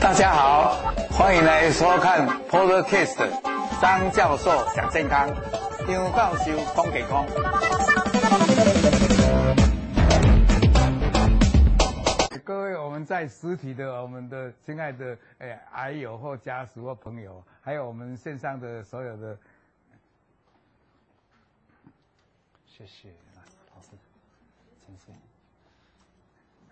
大家好，欢迎来收看 Podcast 张教授讲健康，张教授讲健康。各位，我们在实体的我们的亲爱的诶癌友或家属或朋友，还有我们线上的所有的，谢谢老师，陈生。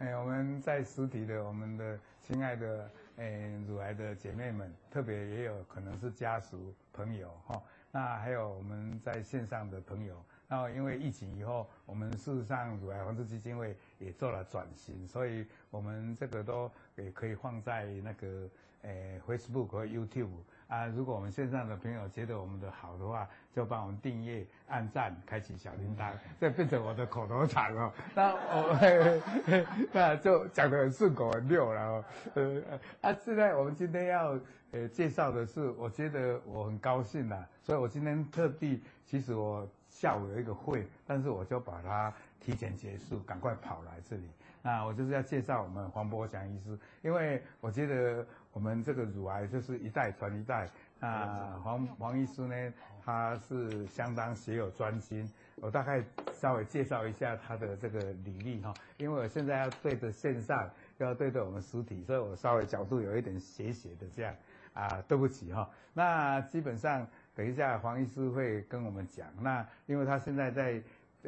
哎，我们在实体的我们的亲爱的诶乳癌的姐妹们，特别也有可能是家属朋友哈。那还有我们在线上的朋友，那因为疫情以后，我们事实上乳癌防治基金会也做了转型，所以我们这个都也可以放在那个诶 Facebook 和 YouTube。啊，如果我们线上的朋友觉得我们的好的话，就帮我们订阅、按赞、开启小铃铛，这变成我的口头禅哦。那我 那就讲得很顺口很溜了哦。呃，啊，现在我们今天要呃介绍的是，我觉得我很高兴呐，所以我今天特地，其实我下午有一个会，但是我就把它提前结束，赶快跑来这里。那我就是要介绍我们黄柏祥医师，因为我觉得。我们这个乳癌就是一代传一代。那黄黄医师呢，他是相当学有专精。我大概稍微介绍一下他的这个履历哈，因为我现在要对着线上，要对着我们实体，所以我稍微角度有一点斜斜的这样啊，对不起哈。那基本上等一下黄医师会跟我们讲。那因为他现在在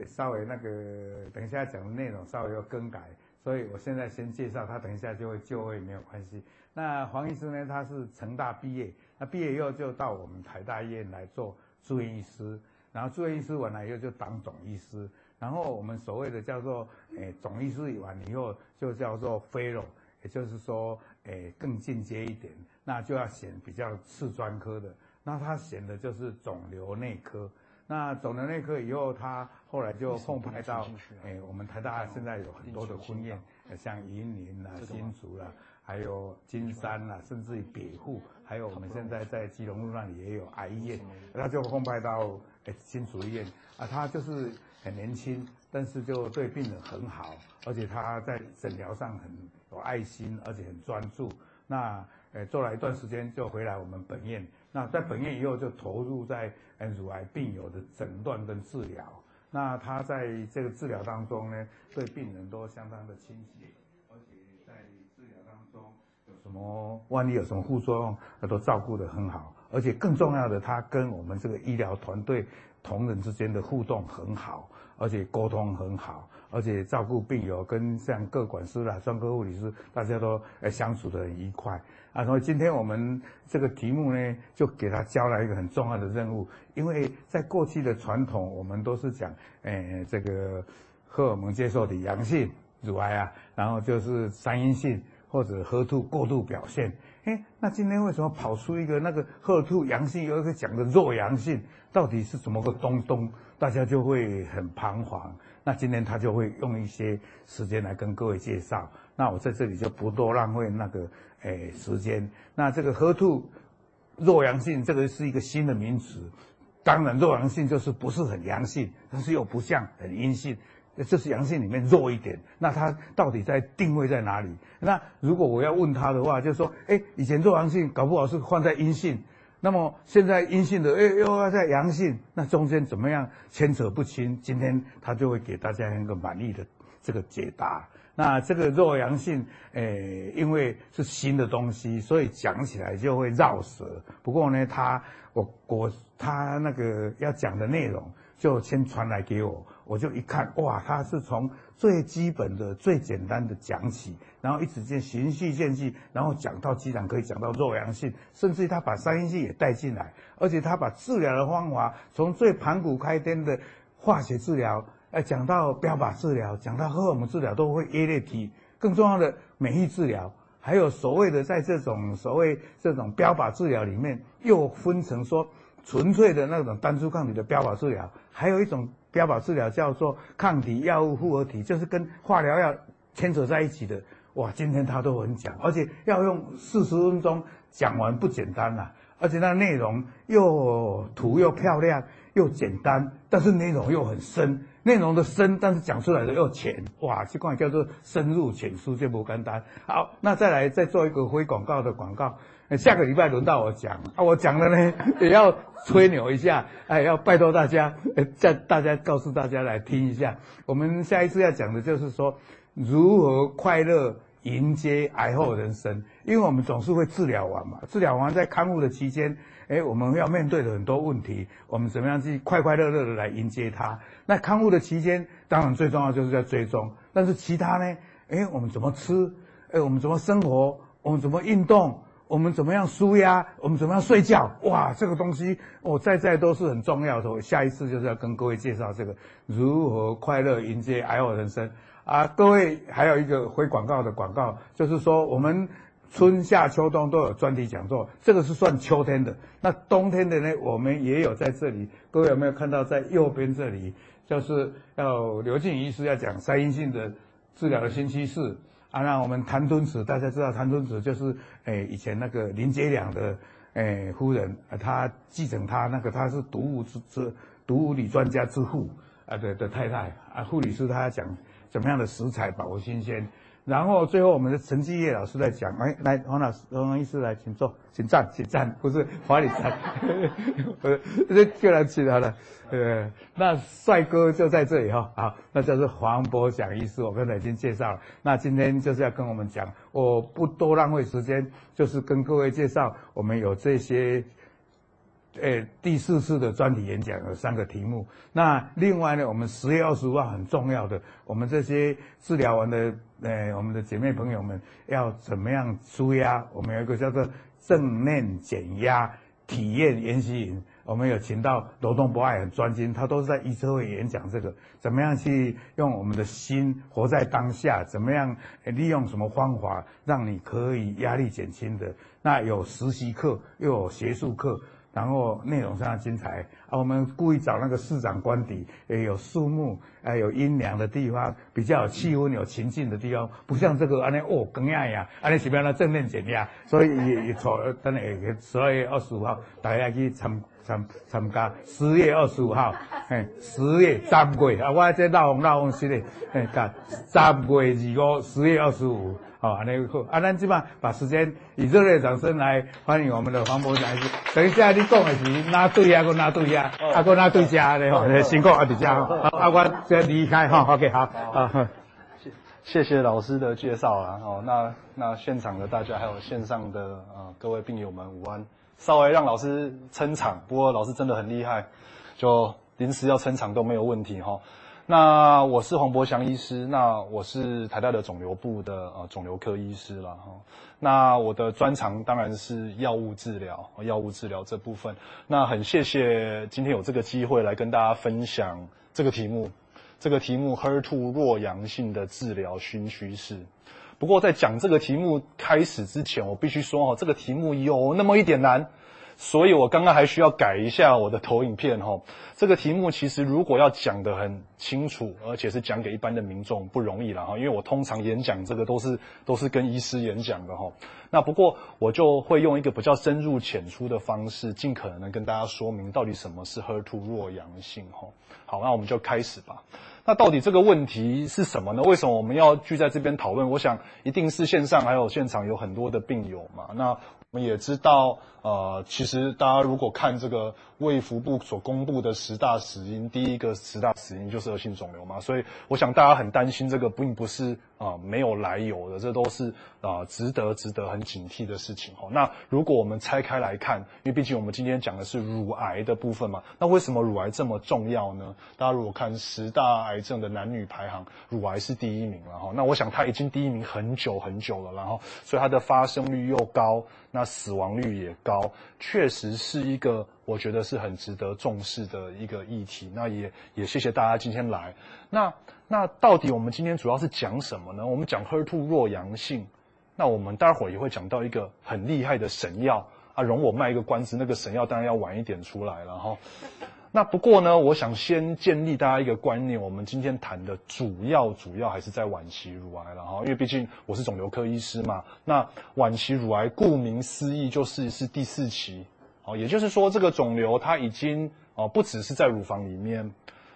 稍微那个等一下讲的内容稍微要更改，所以我现在先介绍他，等一下就会就位没有关系。那黄医师呢？他是成大毕业，那毕业以后就到我们台大医院来做住院医师，然后住院医师完了以后就当总医师，然后我们所谓的叫做诶总医师完了以后就叫做 Fellow，也就是说诶更进阶一点，那就要选比较次专科的，那他选的就是肿瘤内科，那肿瘤内科以后他后来就奉派到诶我们台大现在有很多的分院，像云林啦、新竹啦。还有金山啊，甚至于北户，还有我们现在在基隆路那里也有癌医院，他就奉派到诶新竹医院啊，他就是很年轻，但是就对病人很好，而且他在诊疗上很有爱心，而且很专注。那诶做了一段时间就回来我们本院，那在本院以后就投入在诶乳癌病友的诊断跟治疗。那他在这个治疗当中呢，对病人都相当的亲切。什么？万一有什么副作用，他都照顾得很好，而且更重要的，他跟我们这个医疗团队同仁之间的互动很好，而且沟通很好，而且照顾病友跟像各管师啦、专科护理师，大家都诶相处得很愉快啊。所以今天我们这个题目呢，就给他交了一个很重要的任务，因为在过去的传统，我们都是讲诶这个荷尔蒙接受体阳性乳癌啊，然后就是三阴性。或者 HER2 过度表现，哎，那今天为什么跑出一个那个 HER2 阳性，有一个讲的弱阳性，到底是怎么个东东？大家就会很彷徨。那今天他就会用一些时间来跟各位介绍。那我在这里就不多浪费那个哎时间。那这个 HER2 弱阳性，这个是一个新的名词。当然，弱阳性就是不是很阳性，但是又不像很阴性。这是阳性里面弱一点，那它到底在定位在哪里？那如果我要问他的话，就是说，哎，以前弱阳性搞不好是放在阴性，那么现在阴性的，哎，又要在阳性，那中间怎么样牵扯不清？今天他就会给大家一个满意的这个解答。那这个弱阳性，哎，因为是新的东西，所以讲起来就会绕舌。不过呢，他我我他那个要讲的内容就先传来给我。我就一看，哇，他是从最基本的、最简单的讲起，然后一直渐循序渐进，然后讲到居然可以讲到弱阳性，甚至他把三阴性也带进来，而且他把治疗的方法从最盘古开天的化学治疗，哎，讲到标靶治疗，讲到荷尔蒙治疗都会一一提。更重要的免疫治疗，还有所谓的在这种所谓这种标靶治疗里面，又分成说纯粹的那种单株抗体的标靶治疗，还有一种。标靶治疗叫做抗体药物复合体，就是跟化疗药牵扯在一起的。哇，今天他都很讲，而且要用四十分钟讲完不简单呐、啊，而且那内容又图又漂亮，又简单，但是内容又很深，内容的深，但是讲出来的又浅，哇，这款叫做深入浅出，这不简单。好，那再来再做一个非广告的广告，下个礼拜轮到我讲啊，我讲了呢 也要吹牛一下，哎，要拜托大家，叫大家告诉大家来听一下，我们下一次要讲的就是说如何快乐。迎接癌后人生，因为我们总是会治疗完嘛，治疗完在康复的期间，哎，我们要面对的很多问题，我们怎么样去快快乐乐的来迎接它？那康复的期间，当然最重要就是要追踪，但是其他呢？哎，我们怎么吃？哎，我们怎么生活？我们怎么运动？我们怎么样舒压？我们怎么样睡觉？哇，这个东西我在在都是很重要的。我下一次就是要跟各位介绍这个如何快乐迎接癌后人生。啊，各位还有一个回广告的广告，就是说我们春夏秋冬都有专题讲座，这个是算秋天的。那冬天的呢，我们也有在这里。各位有没有看到在右边这里，就是要刘静医师要讲三阴性的治疗的新趋势啊。那我们谭敦子，大家知道谭敦子就是诶以前那个林杰良的诶夫人，她继承她那个她是毒物之之毒物理专家之父啊的的太太啊，护理师她讲。怎么样的食材保新鲜？然后最后我们的陈继业老师在讲，哎，来黄老师、黄医师来，请坐，请站，请站，不是华里站，呃，这就来起来了，呃，那帅哥就在这里哈，好，那就是黄柏祥医师，我刚才已经介绍了，那今天就是要跟我们讲，我不多浪费时间，就是跟各位介绍，我们有这些。诶，第四次的专题演讲有三个题目。那另外呢，我们十月二十五号很重要的，我们这些治疗完的，诶，我们的姐妹朋友们要怎么样舒压？我们有一个叫做正念减压体验研习营，我们有请到罗东博爱很专精，他都是在医师会演讲这个，怎么样去用我们的心活在当下？怎么样利用什么方法让你可以压力减轻的？那有实习课，又有学术课。然后内容非常精彩啊！我们故意找那个市长官邸，也有树木，还有阴凉的地方，比较有气温、有情境的地方，不像这个安尼哦，更压呀，安尼是不要那正面减压，所以也也错。等下十二月二十五号，大家去参参参加。十月二十五号，嘿，十月十月啊，我这闹哄闹哄是嘞，嘿，看十月二五，十月二十五。好，那个好，啊，咱即马把时间以热烈掌声来欢迎我们的黄博祥医师。等一下你讲的是哪对呀？个哪对呀？啊，个哪对家的哈？辛苦啊，大家哈。好，啊，我先离开哈。OK，好，好，谢谢谢老师的介绍啊。哦，那那现场的大家还有线上的啊各位病友们午安。稍微让老师撑场，不过老师真的很厉害，就临时要撑场都没有问题哈。那我是黄博祥医师，那我是台大的肿瘤部的呃肿瘤科医师了哈。那我的专长当然是药物治疗，药物治疗这部分。那很谢谢今天有这个机会来跟大家分享这个题目，这个题目 HER2 弱阳性的治疗新趋势。不过在讲这个题目开始之前，我必须说哦，这个题目有那么一点难。所以我刚刚还需要改一下我的投影片哈。这个题目其实如果要讲得很清楚，而且是讲给一般的民众不容易了哈。因为我通常演讲这个都是都是跟医师演讲的哈。那不过我就会用一个比较深入浅出的方式，尽可能跟大家说明到底什么是 HER2 弱阳性哈。好，那我们就开始吧。那到底这个问题是什么呢？为什么我们要聚在这边讨论？我想一定是线上还有现场有很多的病友嘛。那我们也知道。呃，其实大家如果看这个卫福部所公布的十大死因，第一个十大死因就是恶性肿瘤嘛，所以我想大家很担心这个并不是啊、呃、没有来由的，这都是啊、值得值得很警惕的事情哈。那如果我们拆开来看，因为毕竟我们今天讲的是乳癌的部分嘛，那为什么乳癌这么重要呢？大家如果看十大癌症的男女排行，乳癌是第一名了哈。那我想它已经第一名很久很久了，然后所以它的发生率又高，那死亡率也高。确实是一个我觉得是很值得重视的一个议题。那也也谢谢大家今天来。那那到底我们今天主要是讲什么呢？我们讲 HER2 弱阳性。那我们待会儿也会讲到一个很厉害的神药啊，容我卖一个关子，那个神药当然要晚一点出来了哈。那不过呢，我想先建立大家一个观念，我们今天谈的主要主要还是在晚期乳癌了哈，因为毕竟我是肿瘤科医师嘛。那晚期乳癌顾名思义就是是第四期，哦，也就是说这个肿瘤它已经哦，不只是在乳房里面。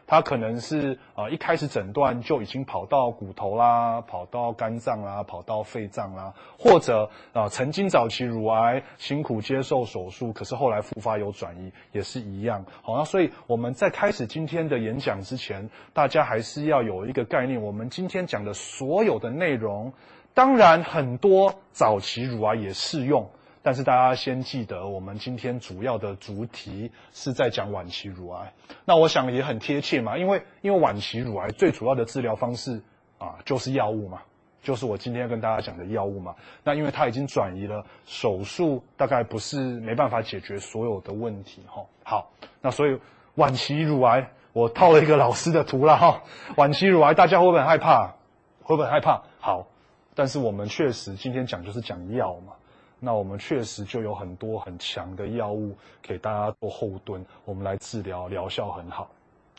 它可能是啊、一开始诊断就已经跑到骨头啦，跑到肝脏啦，跑到肺脏啦，或者啊、曾经早期乳癌辛苦接受手术，可是后来复发有转移，也是一样。好，那所以我们在开始今天的演讲之前，大家还是要有一个概念，我们今天讲的所有的内容，当然很多早期乳癌也适用。但是大家先记得，我们今天主要的主题是在讲晚期乳癌。那我想也很贴切嘛，因为因为晚期乳癌最主要的治疗方式啊，就是药物嘛，就是我今天要跟大家讲的药物嘛。那因为它已经转移了，手术大概不是没办法解决所有的问题哈。好，那所以晚期乳癌，我套了一个老师的图了哈。晚期乳癌大家会不会很害怕？会不会很害怕？好，但是我们确实今天讲就是讲药嘛。那我们确实就有很多很强的药物给大家做后盾，我们来治疗，疗效很好。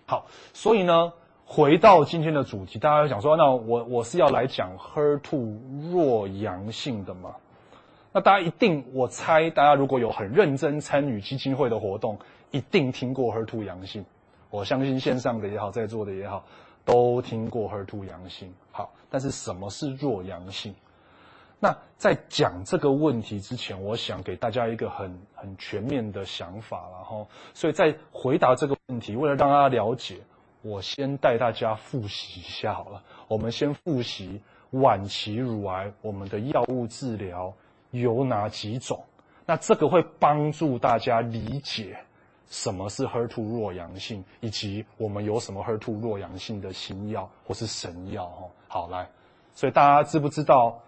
好，所以呢，回到今天的主题，大家想说，那我我是要来讲 HER2 弱阳性的吗？那大家一定，我猜大家如果有很认真参与基金会的活动，一定听过 HER2 阳性。我相信线上的也好，在座的也好，都听过 HER2 阳性。好，但是什么是弱阳性？那在讲这个问题之前，我想给大家一个很很全面的想法，然后，所以在回答这个问题，为了让大家了解，我先带大家复习一下好了。我们先复习晚期乳癌，我们的药物治疗有哪几种？那这个会帮助大家理解什么是 HER2 弱阳性，以及我们有什么 HER2 弱阳性的新药或是神药。哦，好来，所以大家知不知道？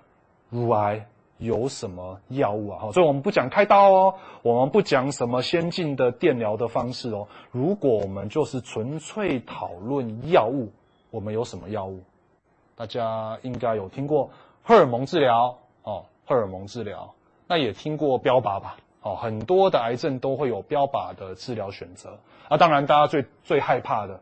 乳癌有什么药物啊？好，所以我们不讲开刀哦，我们不讲什么先进的电疗的方式哦。如果我们就是纯粹讨论药物，我们有什么药物？大家应该有听过荷尔蒙治疗哦，荷尔蒙治疗，那也听过标靶吧？哦，很多的癌症都会有标靶的治疗选择啊。当然，大家最最害怕的、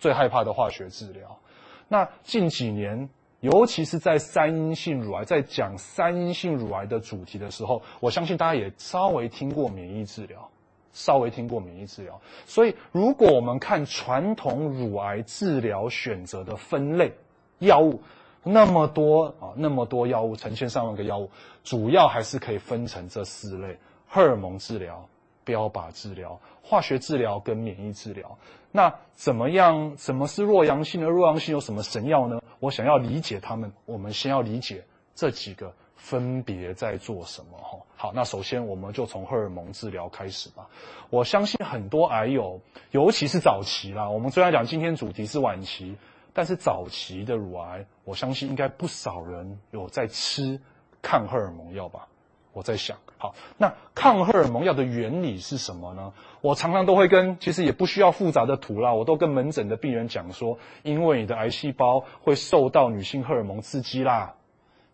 最害怕的化学治疗。那近几年。尤其是在三阴性乳癌，在讲三阴性乳癌的主题的时候，我相信大家也稍微听过免疫治疗，稍微听过免疫治疗。所以，如果我们看传统乳癌治疗选择的分类，药物那么多啊，那么多药物，成千上万个药物，主要还是可以分成这四类：荷尔蒙治疗、标靶治疗、化学治疗跟免疫治疗。那怎么样？什么是弱阳性呢？弱阳性有什么神药呢？我想要理解他们，我们先要理解这几个分别在做什么哈。好，那首先我们就从荷尔蒙治疗开始吧。我相信很多癌友，尤其是早期啦。我们虽然讲今天主题是晚期，但是早期的乳癌，我相信应该不少人有在吃抗荷尔蒙药吧。我在想，好，那抗荷尔蒙药的原理是什么呢？我常常都会跟，其实也不需要复杂的图啦，我都跟门诊的病人讲说，因为你的癌细胞会受到女性荷尔蒙刺激啦，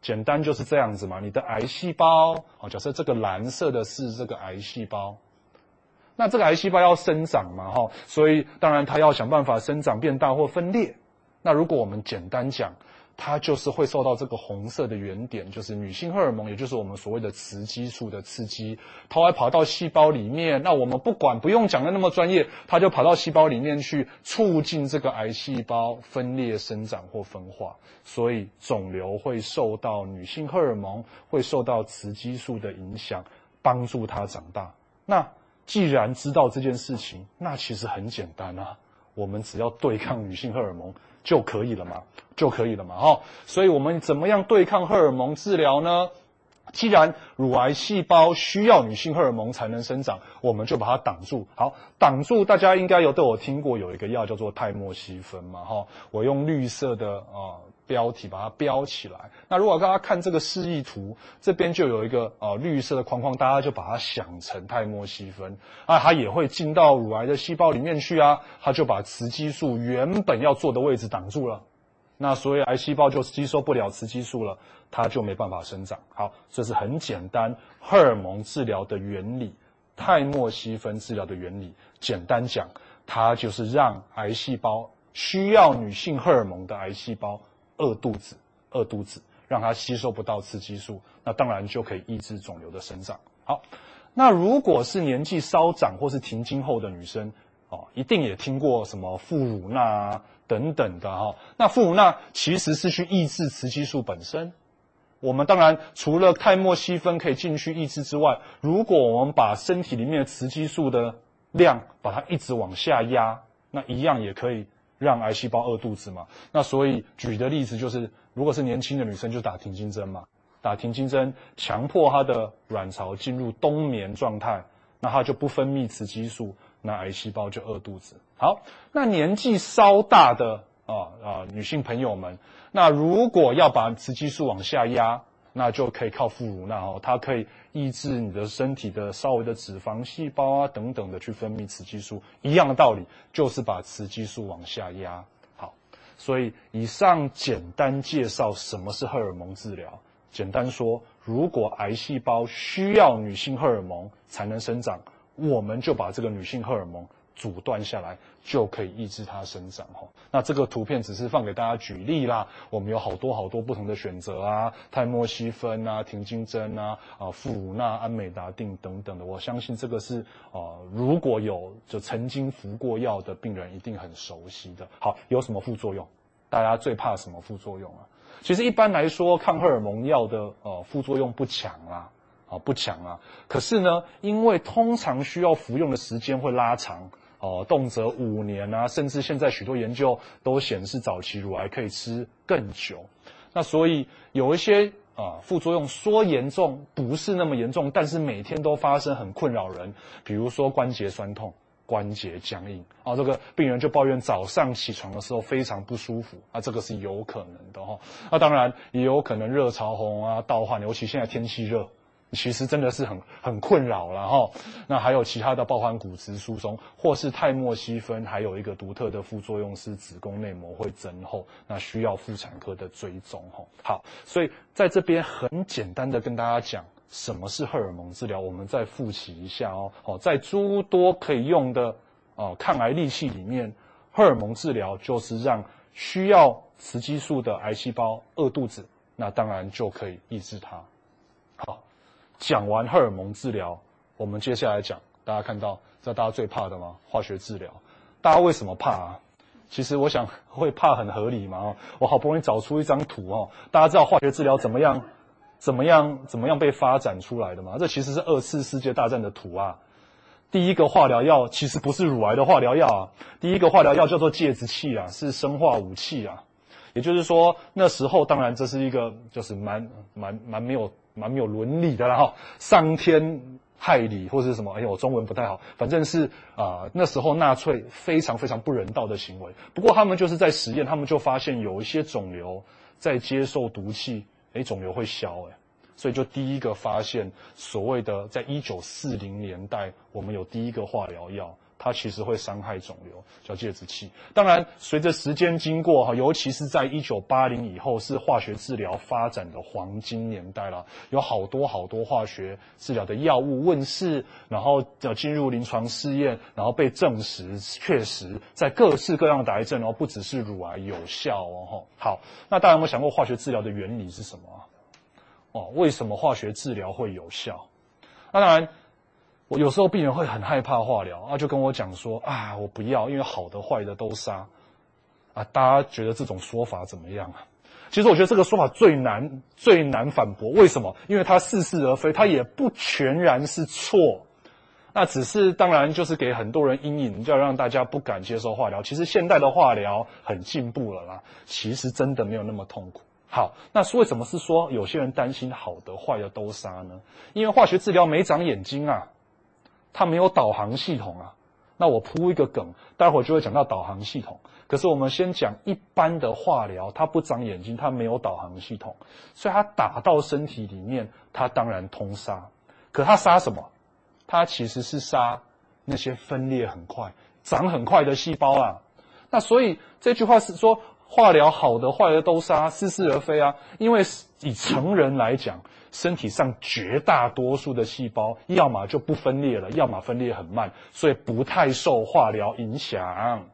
简单就是这样子嘛。你的癌细胞，好，假设这个蓝色的是这个癌细胞，那这个癌细胞要生长嘛，哈，所以当然它要想办法生长变大或分裂。那如果我们简单讲，它就是会受到这个红色的圆点，就是女性荷尔蒙，也就是我们所谓的雌激素的刺激，它会跑到细胞里面。那我们不管，不用讲的那么专业，它就跑到细胞里面去，促进这个癌细胞分裂、生长或分化。所以肿瘤会受到女性荷尔蒙，会受到雌激素的影响，帮助它长大。那既然知道这件事情，那其实很简单啊，我们只要对抗女性荷尔蒙。就可以了嘛，就可以了嘛，哈。所以我们怎么样对抗荷尔蒙治疗呢？既然乳癌细胞需要女性荷尔蒙才能生长，我们就把它挡住。好，挡住，大家应该有都有听过，有一个药叫做泰莫西芬嘛，哈。我用绿色的啊。标题把它标起来。那如果大家看这个示意图，这边就有一个呃绿色的框框，大家就把它想成泰莫西芬啊，它也会进到乳癌的细胞里面去啊，它就把雌激素原本要做的位置挡住了。那所以癌细胞就吸收不了雌激素了，它就没办法生长。好，这是很简单荷尔蒙治疗的原理，泰莫西芬治疗的原理。简单讲，它就是让癌细胞需要女性荷尔蒙的癌细胞。饿肚子，饿肚子，让它吸收不到雌激素，那当然就可以抑制肿瘤的生长。好，那如果是年纪稍长或是停经后的女生，哦，一定也听过什么副乳钠啊等等的哈。那副乳钠其实是去抑制雌激素本身。我们当然除了泰莫西芬可以进去抑制之外，如果我们把身体里面的雌激素的量把它一直往下压，那一样也可以让癌细胞饿肚子嘛。那所以举的例子就是，如果是年轻的女生就打停经针嘛，打停经针强迫她的卵巢进入冬眠状态，那她就不分泌雌激素，那癌细胞就饿肚子。好，那年纪稍大的啊啊女性朋友们。那如果要把雌激素往下压，那就可以靠副乳钠哦，它可以抑制你的身体的稍微的脂肪细胞啊等等的去分泌雌激素，一样的道理，就是把雌激素往下压。好，所以以上简单介绍什么是荷尔蒙治疗。简单说，如果癌细胞需要女性荷尔蒙才能生长，我们就把这个女性荷尔蒙。阻断下来就可以抑制它生长哈。那这个图片只是放给大家举例啦。我们有好多好多不同的选择啊，泰莫西芬啊，停经针啊，啊，副乳钠、安美达定等等的。我相信这个是啊，如果有就曾经服过药的病人一定很熟悉的。好，有什么副作用？大家最怕什么副作用啊？其实一般来说，抗荷尔蒙药的呃副作用不强啦，啊不强啊。可是呢，因为通常需要服用的时间会拉长。哦，动辄五年啊，甚至现在许多研究都显示，早期乳癌可以吃更久。那所以有一些啊副作用说严重不是那么严重，但是每天都发生，很困扰人。比如说关节酸痛、关节僵硬啊，这个病人就抱怨早上起床的时候非常不舒服啊，这个是有可能的哈。那当然也有可能热潮红啊、盗汗，尤其现在天气热。其实真的是很很困扰了哈，那还有其他的，包含骨质疏松，或是泰莫西芬，还有一个独特的副作用是子宫内膜会增厚，那需要妇产科的追踪哈。好，所以在这边很简单的跟大家讲什么是荷尔蒙治疗，我们再复习一下哦。哦，在诸多可以用的哦抗癌利器里面，荷尔蒙治疗就是让需要雌激素的癌细胞饿肚子，那当然就可以抑制它。讲完荷尔蒙治疗，我们接下来讲，大家看到，知道大家最怕的吗？化学治疗。大家为什么怕啊？其实我想会怕很合理嘛。我好不容易找出一张图哦，大家知道化学治疗怎么样？怎么样？怎么样被发展出来的吗？这其实是二次世界大战的图啊。第一个化疗药其实不是乳癌的化疗药啊，第一个化疗药叫做介质器啊，是生化武器啊。也就是说，那时候当然这是一个就是蛮蛮蛮没有。蛮没有伦理的啦哈，伤天害理或者是什么？哎呦，我中文不太好，反正是啊、那时候纳粹非常非常不人道的行为。不过他们就是在实验，他们就发现有一些肿瘤在接受毒气，哎，肿瘤会消哎，所以就第一个发现所谓的，在一九四零年代，我们有第一个化疗药。它其实会伤害肿瘤，叫介质器。当然，随着时间经过哈，尤其是在一九八零以后，是化学治疗发展的黄金年代了。有好多好多化学治疗的药物问世，然后要进入临床试验，然后被证实确实在各式各样的癌症，然后不只是乳癌有效哦。好，那大家有没有想过化学治疗的原理是什么？哦，为什么化学治疗会有效？那当然。我有时候病人会很害怕化疗啊，就跟我讲说啊，我不要，因为好的坏的都杀啊。大家觉得这种说法怎么样啊？其实我觉得这个说法最难最难反驳。为什么？因为它似是而非，它也不全然是错。那只是当然就是给很多人阴影，就要让大家不敢接受化疗。其实现代的化疗很进步了啦，其实真的没有那么痛苦。好，那为什么是说有些人担心好的坏的都杀呢？因为化学治疗没长眼睛啊。它没有导航系统啊，那我铺一个梗，待会儿就会讲到导航系统。可是我们先讲一般的化疗，它不长眼睛，它没有导航系统，所以它打到身体里面，它当然通杀。可它杀什么？它其实是杀那些分裂很快、长很快的细胞啊。那所以这句话是说，化疗好的坏的都杀，似是而非啊。因为以成人来讲。身体上绝大多数的细胞，要么就不分裂了，要么分裂很慢，所以不太受化疗影响。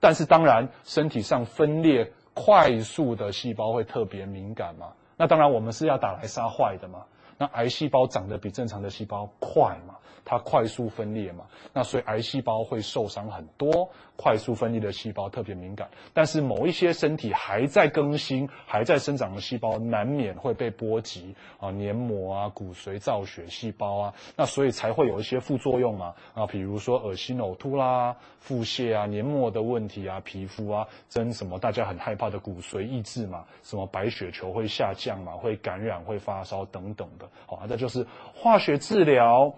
但是当然，身体上分裂快速的细胞会特别敏感嘛。那当然，我们是要打来杀坏的嘛。那癌细胞长得比正常的细胞快嘛，它快速分裂嘛，那所以癌细胞会受伤很多。快速分裂的细胞特别敏感，但是某一些身体还在更新、还在生长的细胞，难免会被波及啊，黏膜啊、骨髓造血细胞啊，那所以才会有一些副作用嘛啊，比如说恶心呕吐啦、腹泻啊、黏膜的问题啊、皮肤啊，真什么大家很害怕的骨髓抑制嘛，什么白血球会下降嘛，会感染、会发烧等等的，好，这就是化学治疗。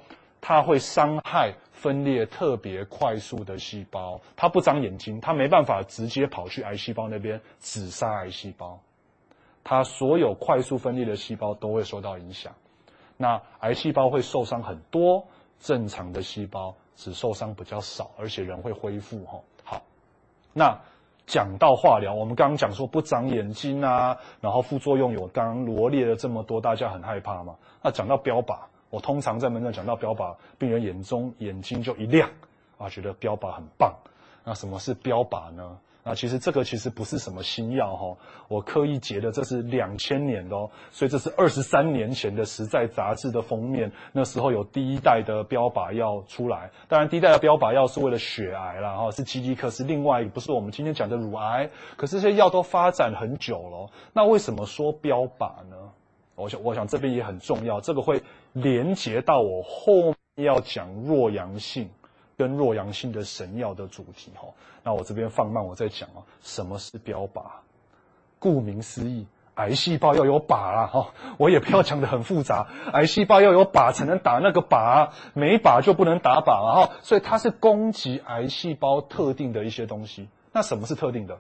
它会伤害分裂特别快速的细胞，它不长眼睛，它没办法直接跑去癌细胞那边只杀癌细胞，它所有快速分裂的细胞都会受到影响。那癌细胞会受伤很多，正常的细胞只受伤比较少，而且人会恢复。哈，好。那讲到化疗，我们刚刚讲说不长眼睛啊，然后副作用有刚刚罗列了这么多，大家很害怕嘛。那讲到标靶。我通常在门诊讲到标靶，病人眼中眼睛就一亮，啊，觉得标靶很棒。那什么是标靶呢？那其实这个其实不是什么新药哈，我刻意截的，这是两千年的哦，所以这是二十三年前的《时在》杂志的封面。那时候有第一代的标靶药出来，当然第一代的标靶药是为了血癌啦，哈，是基地克，是另外一个，不是我们今天讲的乳癌。可是这些药都发展很久了，那为什么说标靶呢？我想，我想这边也很重要，这个会连接到我后面要讲弱阳性跟弱阳性的神药的主题哈。那我这边放慢，我再讲啊，什么是标靶？顾名思义，癌细胞要有靶啦哈。我也不要讲的很复杂，癌细胞要有靶才能打那个靶，没靶就不能打靶了哈。所以它是攻击癌细胞特定的一些东西。那什么是特定的？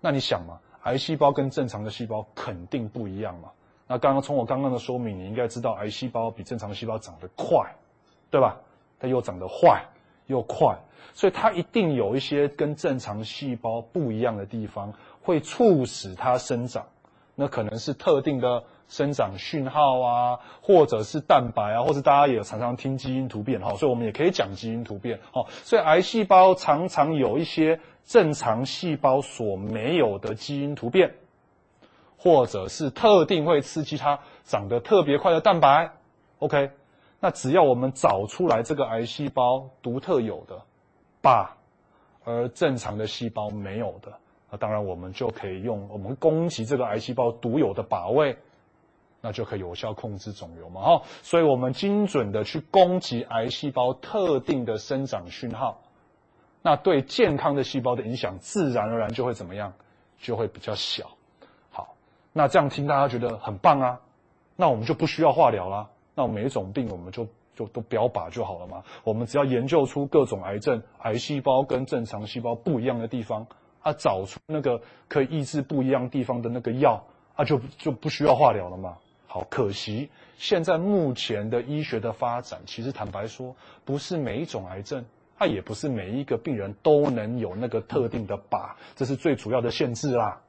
那你想嘛，癌细胞跟正常的细胞肯定不一样嘛。那刚刚从我刚刚的说明，你应该知道癌细胞比正常细胞长得快，对吧？它又长得坏又快，所以它一定有一些跟正常细胞不一样的地方，会促使它生长。那可能是特定的生长讯号啊，或者是蛋白啊，或者大家也常常听基因突变哈，所以我们也可以讲基因突变哈。所以癌细胞常常有一些正常细胞所没有的基因突变。或者是特定会刺激它长得特别快的蛋白，OK，那只要我们找出来这个癌细胞独特有的靶，而正常的细胞没有的，那当然我们就可以用我们攻击这个癌细胞独有的靶位，那就可以有效控制肿瘤嘛，哈，所以我们精准的去攻击癌细胞特定的生长讯号，那对健康的细胞的影响自然而然就会怎么样，就会比较小。那这样听大家觉得很棒啊，那我们就不需要化疗啦。那每一种病我们就就都标靶就好了嘛。我们只要研究出各种癌症癌细胞跟正常细胞不一样的地方，啊，找出那个可以抑制不一样地方的那个药，啊，就就不需要化疗了嘛。好，可惜现在目前的医学的发展，其实坦白说，不是每一种癌症，它也不是每一个病人都能有那个特定的靶，这是最主要的限制啦。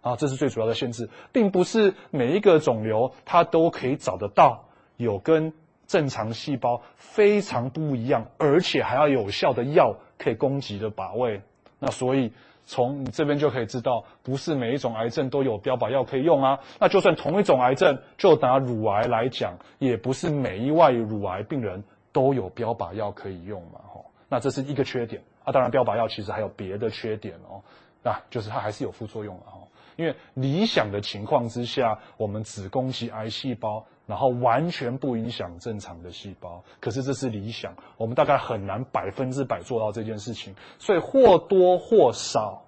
啊，这是最主要的限制，并不是每一个肿瘤它都可以找得到有跟正常细胞非常不一样，而且还要有效的药可以攻击的靶位。那所以从你这边就可以知道，不是每一种癌症都有标靶药可以用啊。那就算同一种癌症，就拿乳癌来讲，也不是每一位乳癌病人都有标靶药可以用嘛。吼，那这是一个缺点啊。当然，标靶药其实还有别的缺点哦，那就是它还是有副作用的哈。因为理想的情况之下，我们只攻击癌细胞，然后完全不影响正常的细胞。可是这是理想，我们大概很难百分之百做到这件事情。所以或多或少，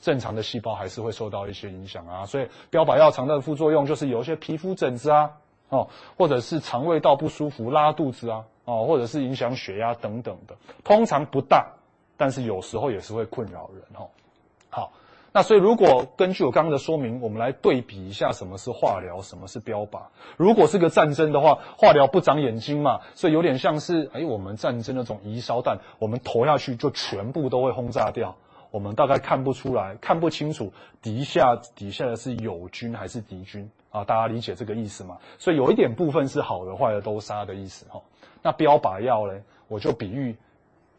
正常的细胞还是会受到一些影响啊。所以标靶药常的副作用就是有一些皮肤疹子啊，哦，或者是肠胃道不舒服、拉肚子啊，哦，或者是影响血压等等的。通常不大，但是有时候也是会困扰人哈。好。那所以，如果根据我刚刚的说明，我们来对比一下什么是化疗，什么是标靶。如果是个战争的话，化疗不长眼睛嘛，所以有点像是哎，我们战争那种移烧弹，我们投下去就全部都会轰炸掉，我们大概看不出来，看不清楚底下底下的是友军还是敌军啊？大家理解这个意思吗？所以有一点部分是好的，坏的都杀的意思哈。那标靶药嘞，我就比喻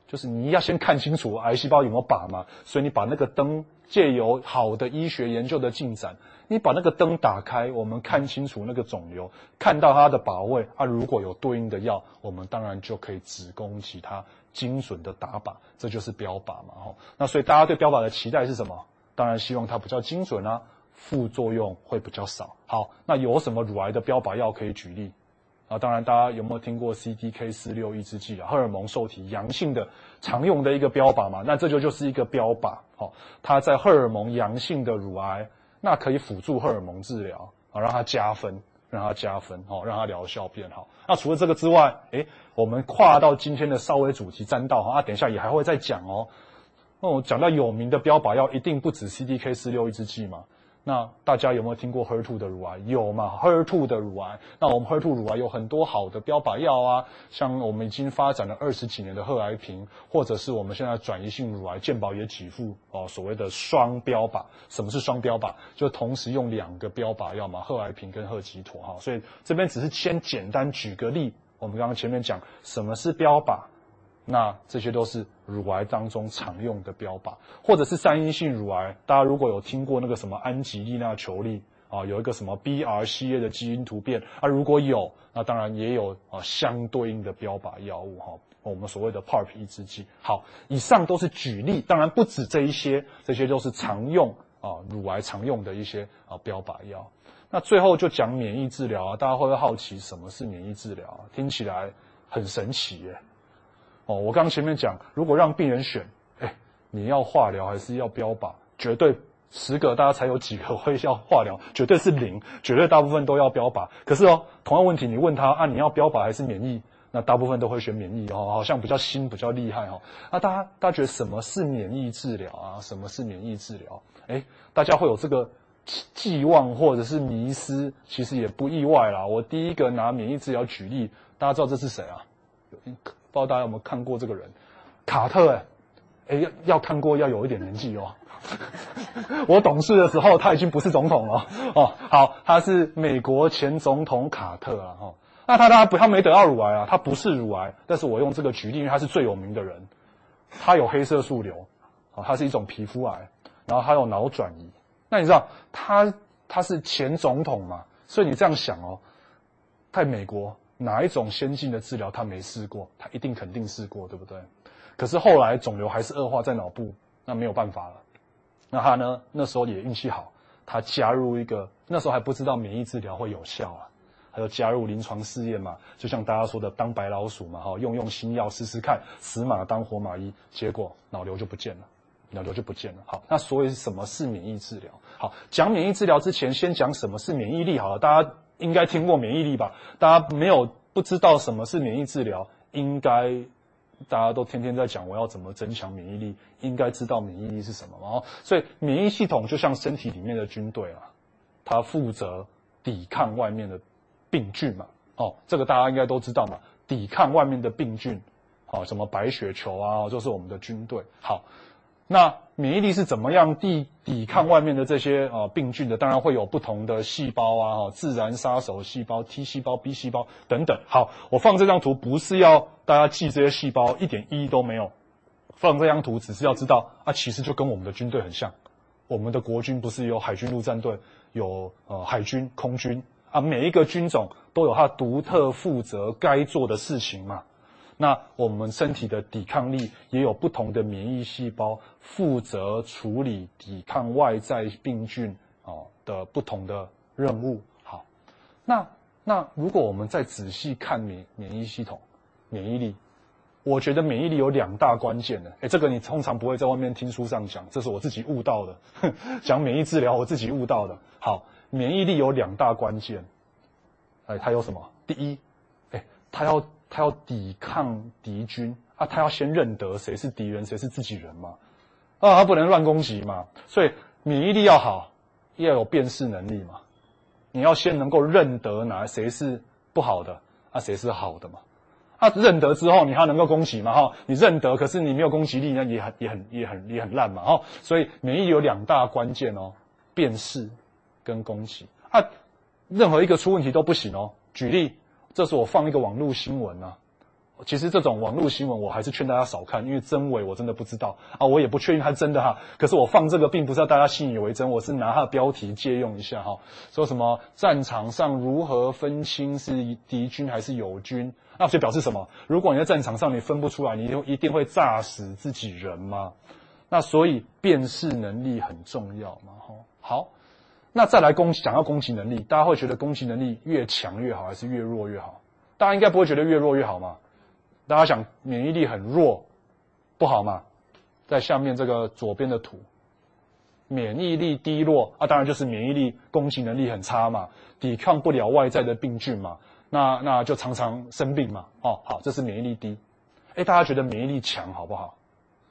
就是你要先看清楚癌细胞有没有靶嘛，所以你把那个灯借由好的医学研究的进展，你把那个灯打开，我们看清楚那个肿瘤，看到它的靶位啊，如果有对应的药，我们当然就可以只供其他精准的打靶，这就是标靶嘛，哈。那所以大家对标靶的期待是什么？当然希望它比较精准啊，副作用会比较少。好，那有什么乳癌的标靶药可以举例？啊，当然，大家有没有听过 CDK 四六抑制剂啊？荷尔蒙受体阳性的常用的一个标靶嘛？那这就就是一个标靶，好，它在荷尔蒙阳性的乳癌，那可以辅助荷尔蒙治疗啊，让它加分，让它加分，好，让它疗效变好。那除了这个之外，诶，我们跨到今天的稍微主题沾到哈，啊，等一下也还会再讲哦。那我讲到有名的标靶药，一定不止 CDK 四六抑制剂嘛？那大家有没有听过 HER2 的乳癌？有嘛？HER2 的乳癌，那我们 HER2 乳癌有很多好的标靶药啊，像我们已经发展了二十几年的贺癌平，或者是我们现在转移性乳癌健保也给付哦，所谓的双标靶。什么是双标靶？就同时用两个标靶药嘛，贺癌平跟贺疾妥哈。所以这边只是先简单举个例，我们刚刚前面讲什么是标靶。那这些都是乳癌当中常用的标靶，或者是三阴性乳癌。大家如果有听过那个什么安吉丽娜裘丽啊，有一个什么 BRCA 的基因突变啊，如果有，那当然也有啊相对应的标靶药物哈，我们所谓的 PARP 抑制剂。好，以上都是举例，当然不止这一些，这些都是常用啊乳癌常用的一些啊标靶药。那最后就讲免疫治疗啊，大家会不会好奇什么是免疫治疗啊？听起来很神奇耶。哦，我刚刚前面讲，如果让病人选，哎，你要化疗还是要标靶？绝对十个大家才有几个会要化疗，绝对是零，绝对大部分都要标靶。可是哦，同样问题你问他啊，你要标靶还是免疫？那大部分都会选免疫哦，好像比较新，比较厉害哦。那大家大家觉得什么是免疫治疗啊？什么是免疫治疗？哎，大家会有这个寄望或者是迷失，其实也不意外啦。我第一个拿免疫治疗举例，大家知道这是谁啊？有一个。不知道大家有没有看过这个人，卡特哎，哎要要看过要有一点年纪哦。我懂事的时候他已经不是总统了哦。好，他是美国前总统卡特啊哈。那他他不他没得到乳癌啊，他不是乳癌，但是我用这个举例，因为他是最有名的人。他有黑色素瘤啊，他是一种皮肤癌，然后他有脑转移。那你知道他他是前总统嘛？所以你这样想哦，在美国。哪一种先进的治疗他没试过？他一定肯定试过，对不对？可是后来肿瘤还是恶化在脑部，那没有办法了。那他呢？那时候也运气好，他加入一个那时候还不知道免疫治疗会有效啊，他就加入临床试验嘛，就像大家说的当白老鼠嘛，哈，用用新药试试看，死马当活马医，结果脑瘤就不见了，脑瘤就不见了。好，那所以什么是免疫治疗？好，讲免疫治疗之前，先讲什么是免疫力好了，大家。应该听过免疫力吧？大家没有不知道什么是免疫治疗，应该大家都天天在讲我要怎么增强免疫力，应该知道免疫力是什么哦。所以免疫系统就像身体里面的军队啊，它负责抵抗外面的病菌嘛。哦，这个大家应该都知道嘛，抵抗外面的病菌，好，什么白血球啊，就是我们的军队。好。那免疫力是怎么样抵抵抗外面的这些啊、呃、病菌的？当然会有不同的细胞啊，自然杀手细胞、T 细胞、B 细胞等等。好，我放这张图不是要大家记这些细胞，一点意义都没有。放这张图只是要知道啊，其实就跟我们的军队很像。我们的国军不是有海军陆战队，有呃海军空军啊，每一个军种都有它独特负责该做的事情嘛。那我们身体的抵抗力也有不同的免疫细胞负责处理抵抗外在病菌哦的不同的任务。好，那那如果我们再仔细看免免疫系统、免疫力，我觉得免疫力有两大关键的。诶，这个你通常不会在外面听书上讲，这是我自己悟到的。讲免疫治疗，我自己悟到的。好，免疫力有两大关键。哎，它有什么？第一，哎，它要。他要抵抗敌军啊，他要先认得谁是敌人，谁是自己人嘛，啊，他不能乱攻击嘛，所以免疫力要好，要有辨识能力嘛，你要先能够认得哪谁是不好的啊，谁是好的嘛，啊，认得之后你还能够攻击嘛，哈，你认得可是你没有攻击力，那也很也很也很也很烂嘛，哈，所以免疫有两大关键哦，辨识跟攻击。啊，任何一个出问题都不行哦，举例。这是我放一个网络新闻啊，其实这种网络新闻，我还是劝大家少看，因为真伪我真的不知道啊，我也不确定它真的哈。可是我放这个，并不是要大家信以为真，我是拿它的标题借用一下哈。说什么战场上如何分清是敌军还是友军？那就表示什么？如果你在战场上你分不出来，你就一定会炸死自己人吗？那所以辨识能力很重要嘛。哈，好，那再来攻讲到攻击能力，大家会觉得攻击能力越强越好，还是越弱越好？大家应该不会觉得越弱越好嘛？大家想免疫力很弱，不好嘛？在下面这个左边的图，免疫力低落啊，当然就是免疫力攻击能力很差嘛，抵抗不了外在的病菌嘛，那那就常常生病嘛。哦，好，这是免疫力低。哎，大家觉得免疫力强好不好？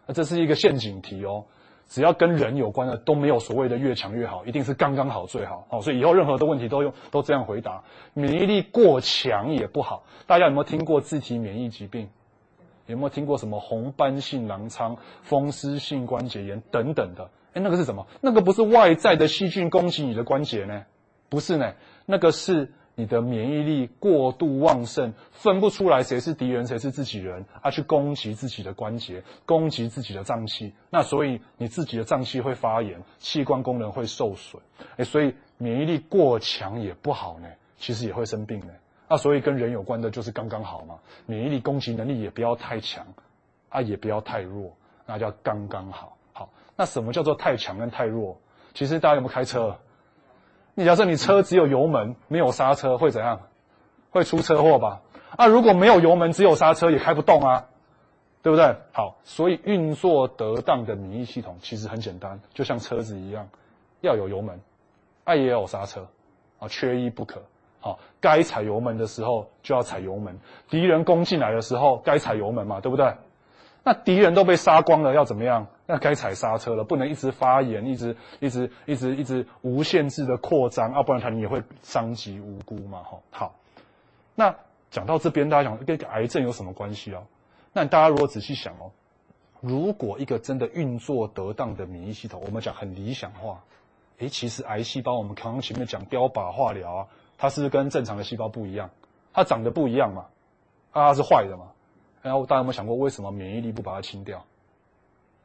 那这是一个陷阱题哦。只要跟人有关的都没有所谓的越强越好，一定是刚刚好最好。好，所以以后任何的问题都用都这样回答。免疫力过强也不好。大家有没有听过自体免疫疾病？有没有听过什么红斑性狼疮、风湿性关节炎等等的？哎，那个是什么？那个不是外在的细菌攻击你的关节呢？不是呢，那个是。你的免疫力过度旺盛，分不出来谁是敌人，谁是自己人，啊，去攻击自己的关节，攻击自己的脏器，那所以你自己的脏器会发炎，器官功能会受损，哎，所以免疫力过强也不好呢，其实也会生病呢。那所以跟人有关的就是刚刚好嘛，免疫力攻击能力也不要太强，啊，也不要太弱，那叫刚刚好。好，那什么叫做太强跟太弱？其实大家有没有开车？你假设你车只有油门没有刹车会怎样？会出车祸吧？啊，如果没有油门只有刹车也开不动啊，对不对？好，所以运作得当的免疫系统其实很简单，就像车子一样，要有油门，啊也有刹车，啊缺一不可。好，该踩油门的时候就要踩油门，敌人攻进来的时候该踩油门嘛，对不对？那敌人都被杀光了，要怎么样？那该踩刹车了，不能一直发炎，一直一直一直一直无限制的扩张啊，不然它你也会伤及无辜嘛。哈，好。那讲到这边，大家想跟癌症有什么关系哦？那大家如果仔细想哦，如果一个真的运作得当的免疫系统，我们讲很理想化，诶，其实癌细胞我们刚刚前面讲标靶化疗啊，它是不是跟正常的细胞不一样？它长得不一样嘛？啊，它是坏的嘛？然后大家有没有想过，为什么免疫力不把它清掉？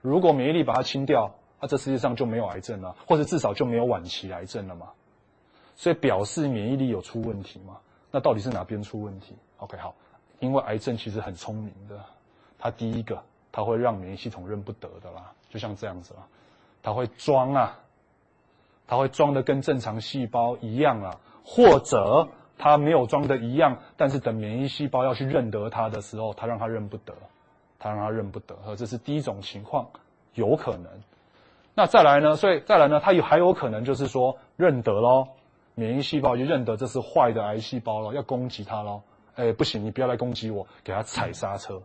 如果免疫力把它清掉，那这世界上就没有癌症了，或者至少就没有晚期癌症了嘛？所以表示免疫力有出问题嘛？那到底是哪边出问题？OK，好，因为癌症其实很聪明的，它第一个，它会让免疫系统认不得的啦，就像这样子啦，它会装啊，它会装的跟正常细胞一样啊，或者。它没有装的一样，但是等免疫细胞要去认得它的时候，它让它认不得，他让他认不得，这是第一种情况，有可能。那再来呢？所以再来呢？他有还有可能就是说认得咯，免疫细胞就认得这是坏的癌细胞了，要攻击它咯。哎，不行，你不要来攻击我，给它踩刹车。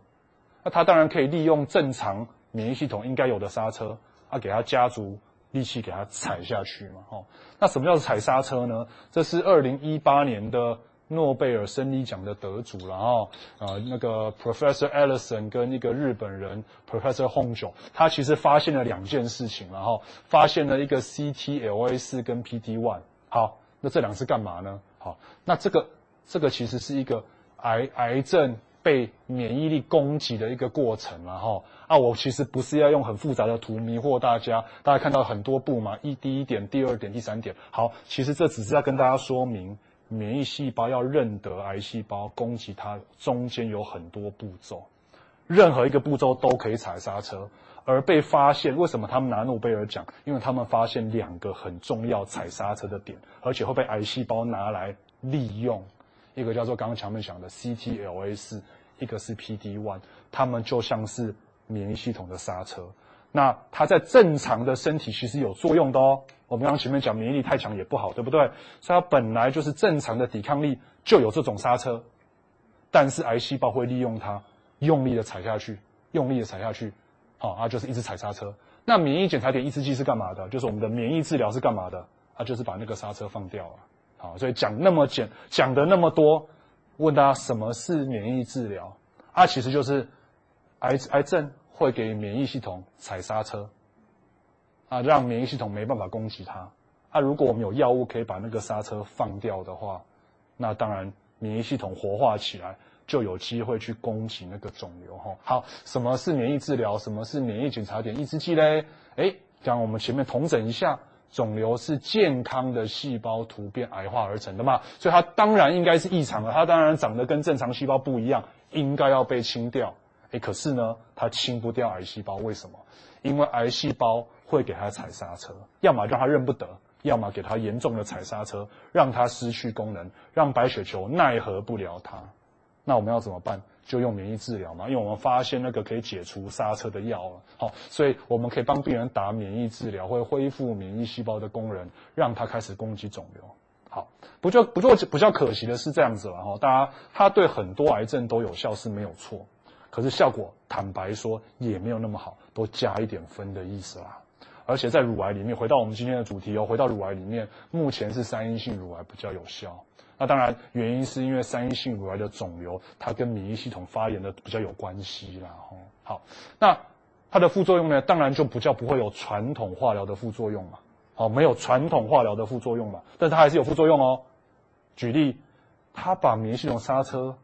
那他当然可以利用正常免疫系统应该有的刹车，啊，给它加足。力气给它踩下去嘛，哦，那什么叫踩刹车呢？这是二零一八年的诺贝尔生理奖的得主然后，呃，那个 Professor Ellison 跟一个日本人 Professor Honjo，他其实发现了两件事情，然后发现了一个 CTLA 四跟 PD one，好，那这两是干嘛呢？好，那这个这个其实是一个癌癌症。被免疫力攻击的一个过程，然后啊，我其实不是要用很复杂的图迷惑大家，大家看到很多步嘛，一第一点、第二点、第三点，好，其实这只是要跟大家说明，免疫细胞要认得癌细胞攻击它，中间有很多步骤，任何一个步骤都可以踩刹车，而被发现，为什么他们拿诺贝尔奖？因为他们发现两个很重要踩刹车的点，而且会被癌细胞拿来利用。一个叫做刚刚前面讲的 CTLA 四，一个是 PD one，它们就像是免疫系统的刹车。那它在正常的身体其实有作用的哦。我们刚刚前面讲免疫力太强也不好，对不对？所以它本来就是正常的抵抗力就有这种刹车，但是癌细胞会利用它，用力的踩下去，用力的踩下去，好，啊就是一直踩刹车。那免疫检查点抑制剂是干嘛的？就是我们的免疫治疗是干嘛的？它就是把那个刹车放掉了。好，所以讲那么简，讲的那么多，问大家什么是免疫治疗？啊，其实就是癌癌症会给免疫系统踩刹车，啊，让免疫系统没办法攻击它。啊，如果我们有药物可以把那个刹车放掉的话，那当然免疫系统活化起来，就有机会去攻击那个肿瘤哈。好，什么是免疫治疗？什么是免疫检查点抑制剂嘞？诶，讲我们前面统整一下，肿瘤是健康的细胞突变癌化而成的嘛，所以它当然应该是异常的，它当然长得跟正常细胞不一样，应该要被清掉。诶，可是呢，它清不掉癌细胞，为什么？因为癌细胞会给它踩刹车，要么让它认不得。要么给它严重的踩刹车，让它失去功能，让白血球奈何不了它。那我们要怎么办？就用免疫治疗嘛，因为我们发现那个可以解除刹车的药了。好，所以我们可以帮病人打免疫治疗，会恢复免疫细胞的功能，让它开始攻击肿瘤。好，不就不就比较可惜的是这样子了哈。大家，它对很多癌症都有效是没有错，可是效果坦白说也没有那么好，都加一点分的意思啦。而且在乳癌里面，回到我们今天的主题哦，回到乳癌里面，目前是三阴性乳癌比较有效。那当然，原因是因为三阴性乳癌的肿瘤，它跟免疫系统发炎的比较有关系啦。吼，好，那它的副作用呢，当然就不叫不会有传统化疗的副作用嘛。好，没有传统化疗的副作用嘛，但是它还是有副作用哦。举例，它把免疫系统刹车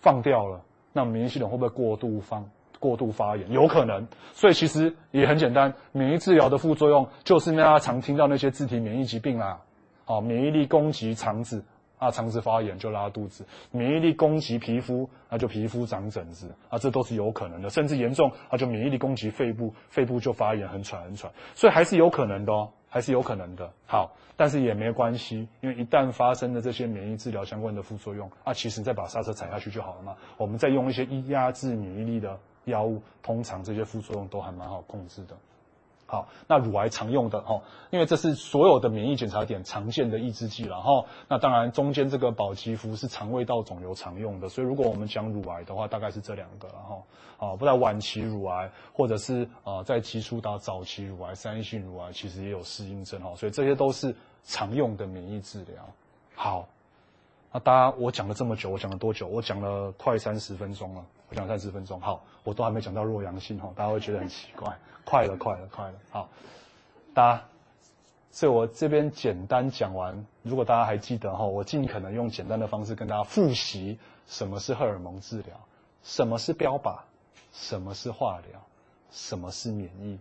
放掉了，那免疫系统会不会过度放？过度发炎有可能，所以其实也很简单，免疫治疗的副作用就是大家常听到那些自体免疫疾病啦，哦，免疫力攻击肠子啊，肠子发炎就拉肚子；免疫力攻击皮肤，那就皮肤长疹子。啊，这都是有可能的，甚至严重啊，就免疫力攻击肺部，肺部就发炎很喘很喘，所以还是有可能的哦，还是有可能的。好，但是也没关系，因为一旦发生了这些免疫治疗相关的副作用啊，其实再把刹车踩下去就好了嘛，我们再用一些抑压制免疫力的。药物通常这些副作用都还蛮好控制的。好，那乳癌常用的哈，因为这是所有的免疫检查点常见的抑制剂了哈。那当然中间这个宝吉福是肠胃道肿瘤常用的，所以如果我们讲乳癌的话，大概是这两个了哈。啊，不在晚期乳癌或者是啊在基础到早期乳癌、三阴性乳癌，其实也有适应症哈，所以这些都是常用的免疫治疗。好。那大家，我讲了这么久，我讲了多久？我讲了快三十分钟了，我讲三十分钟，好，我都还没讲到弱阳性哈，大家会觉得很奇怪，快了，快了，快了，好，大家，所以我这边简单讲完，如果大家还记得哈，我尽可能用简单的方式跟大家复习什么是荷尔蒙治疗，什么是标靶，什么是化疗，什么是免疫，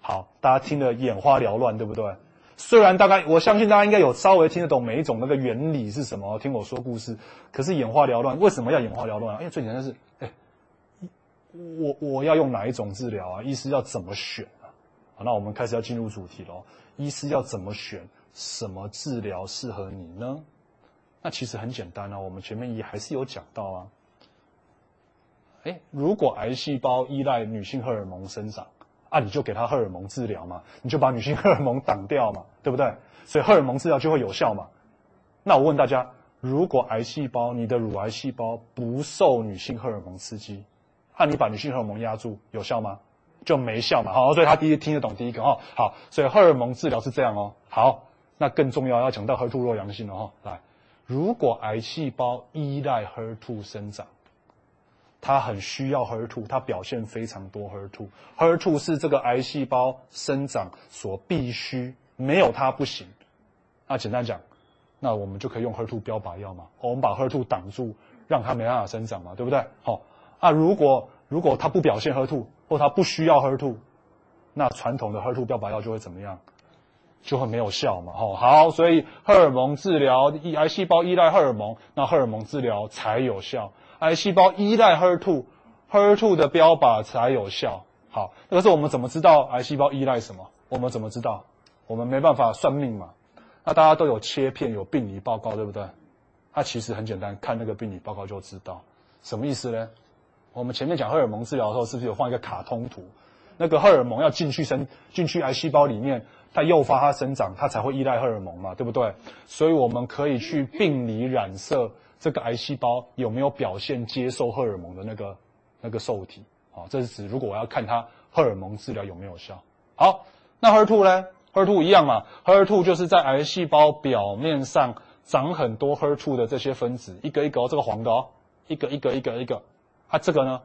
好，大家听得眼花缭乱，对不对？虽然大概我相信大家应该有稍微听得懂每一种那个原理是什么，听我说故事，可是眼花缭乱。为什么要眼花缭乱啊？因为最简单是，哎，我我要用哪一种治疗啊？医师要怎么选啊？好，那我们开始要进入主题喽。医师要怎么选？什么治疗适合你呢？那其实很简单啊，我们前面也还是有讲到啊。哎，如果癌细胞依赖女性荷尔蒙生长。啊，你就给他荷尔蒙治疗嘛，你就把女性 荷尔蒙挡掉嘛，对不对？所以荷尔蒙治疗就会有效嘛。那我问大家，如果癌细胞，你的乳癌细胞不受女性荷尔蒙刺激，啊，你把女性荷尔蒙压住，有效吗？就没效嘛。好，所以他第一听得懂第一个哦。好，所以荷尔蒙治疗是这样哦。好，那更重要要讲到 HER2 弱阳性了哈。来，如果癌细胞依赖 HER2 生长。它很需要 HER2，它表现非常多 HER2。HER2 是这个癌细胞生长所必须，没有它不行。那简单讲，那我们就可以用 HER2 标靶药嘛。我们把 HER2 挡住，让它没办法生长嘛，对不对？好，那，如果如果它不表现 HER2，或它不需要 HER2，那传统的 HER2 标靶药就会怎么样？就会没有效嘛。好，好，所以荷尔蒙治疗，癌细胞依赖荷尔蒙，那荷尔蒙治疗才有效。癌细胞依赖 HER2，HER2 的标靶才有效。好，那可是我们怎么知道癌细胞依赖什么？我们怎么知道？我们没办法算命嘛。那大家都有切片，有病理报告，对不对？它其实很简单，看那个病理报告就知道。什么意思呢？我们前面讲荷尔蒙治疗的时候，是不是有画一个卡通图？那个荷尔蒙要进去生，进去癌细胞里面，它诱发它生长，它才会依赖荷尔蒙嘛，对不对？所以我们可以去病理染色。这个癌细胞有没有表现接受荷尔蒙的那个那个受体？好，这是指如果我要看它荷尔蒙治疗有没有效。好，那 HER2 呢？HER2 一样嘛，HER2 就是在癌细胞表面上长很多 HER2 的这些分子，一个一个，这个黄的哦，一个一个一个一个。啊，这个呢，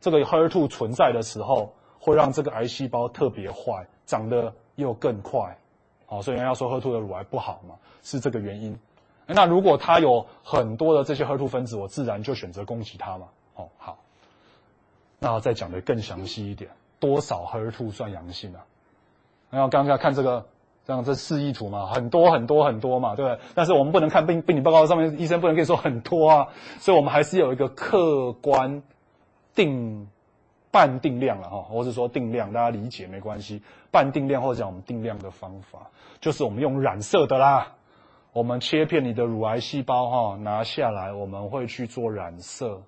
这个 HER2 存在的时候，会让这个癌细胞特别坏，长得又更快。好，所以人家说 HER2 的乳癌不好嘛，是这个原因。那如果它有很多的这些 HER2 分子，我自然就选择攻击它嘛。哦，好，那再讲的更详细一点，多少 HER2 算阳性啊？然后刚刚看这个，这样这示意图嘛，很多很多很多嘛，对不对？但是我们不能看病病理报告上面，医生不能跟你说很多啊，所以我们还是有一个客观定。半定量了哈，或者说定量，大家理解没关系。半定量或者讲我们定量的方法，就是我们用染色的啦。我们切片你的乳癌细胞哈，拿下来我们会去做染色。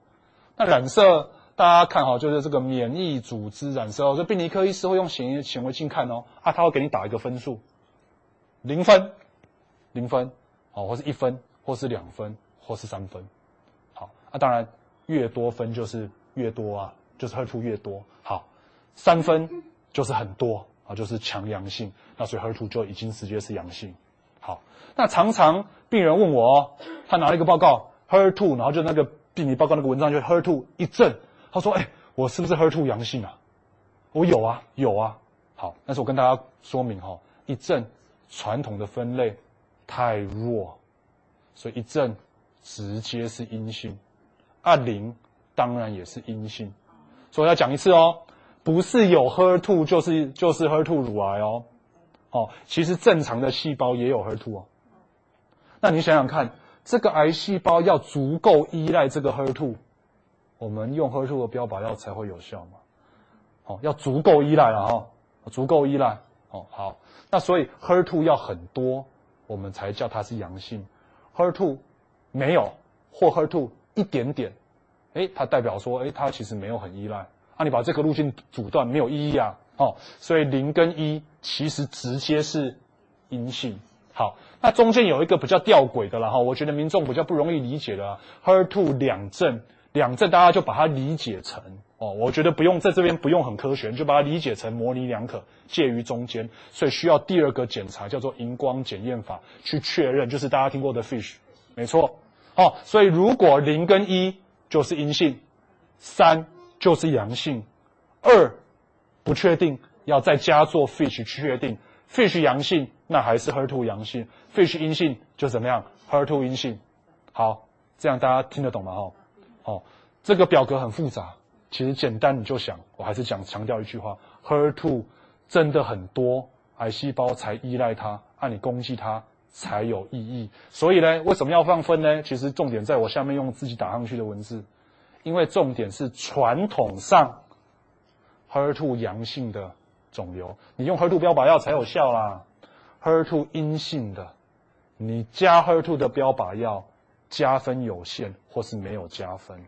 那染色大家看哈，就是这个免疫组织染色哦。这病理科医师会用显显微镜看哦，啊，他会给你打一个分数，零分、零分，哦，或是一分，或是两分，或是三分。好，啊，当然越多分就是越多啊。就是 HER2 越多好，三分就是很多啊，就是强阳性，那所以 HER2 就已经直接是阳性。好，那常常病人问我哦，他拿了一个报告 HER2，然后就那个病理报告那个文章就 HER2 一阵，他说：“哎，我是不是 HER2 阳性啊？”我有啊，有啊。好，但是我跟大家说明哈，一阵传统的分类太弱，所以一阵直接是阴性，二零当然也是阴性。所以要讲一次哦，不是有 HER2 就是就是 HER2 乳癌哦，哦，其实正常的细胞也有 HER2 哦。那你想想看，这个癌细胞要足够依赖这个 HER2，我们用 HER2 的标靶药才会有效嘛？哦，要足够依赖了哈，足够依赖哦。好，那所以 HER2 要很多，我们才叫它是阳性。HER2 没有或 HER2 一点点。哎，它代表说，哎，它其实没有很依赖。啊，你把这个路径阻断没有意义啊，哦，所以零跟一其实直接是阴性。好，那中间有一个比较吊诡的了哈，我觉得民众比较不容易理解的啊，Her two 两正，两正大家就把它理解成哦，我觉得不用在这边不用很科学，就把它理解成模棱两可，介于中间，所以需要第二个检查叫做荧光检验法去确认，就是大家听过的 FISH，没错，哦，所以如果零跟一。就是阴性，三就是阳性，二不确定，要再加做 FISH 确定，FISH 阳性那还是 HER2 阳性，FISH 阴性就怎么样，HER2 阴性。好，这样大家听得懂吗？哈，哦，这个表格很复杂，其实简单你就想，我还是讲强调一句话，HER2 真的很多，癌细胞才依赖它，按你攻击它。才有意义，所以呢，为什么要放分呢？其实重点在我下面用自己打上去的文字，因为重点是传统上 HER2 阳性的肿瘤，你用 HER2 标靶药才有效啦。HER2 阴性的，你加 HER2 的标靶药加分有限，或是没有加分。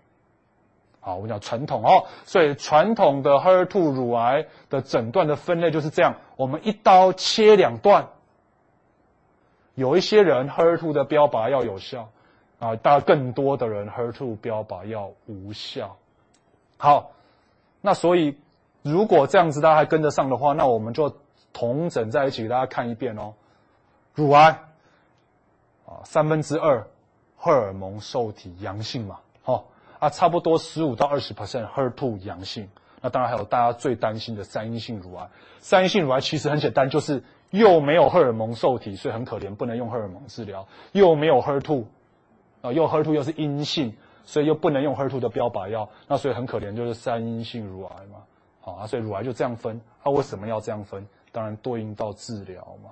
好，我讲传统哦，所以传统的 HER2 乳癌的诊断的分类就是这样，我们一刀切两段。有一些人 HER2 的标靶药有效，啊，但更多的人 HER2 标靶药无效。好，那所以如果这样子大家还跟得上的话，那我们就同整在一起给大家看一遍哦。乳癌啊，三分之二荷尔蒙受体阳性嘛，哦啊，差不多十五到二十 percent HER2 阳性。那当然还有大家最担心的三阴性乳癌。三阴性乳癌其实很简单，就是。又没有荷尔蒙受体，所以很可怜，不能用荷尔蒙治疗。又没有 HER2，啊，又 HER2 又是阴性，所以又不能用 HER2 的标靶药。那所以很可怜，就是三阴性乳癌嘛。啊，所以乳癌就这样分。那、啊、为什么要这样分？当然对应到治疗嘛，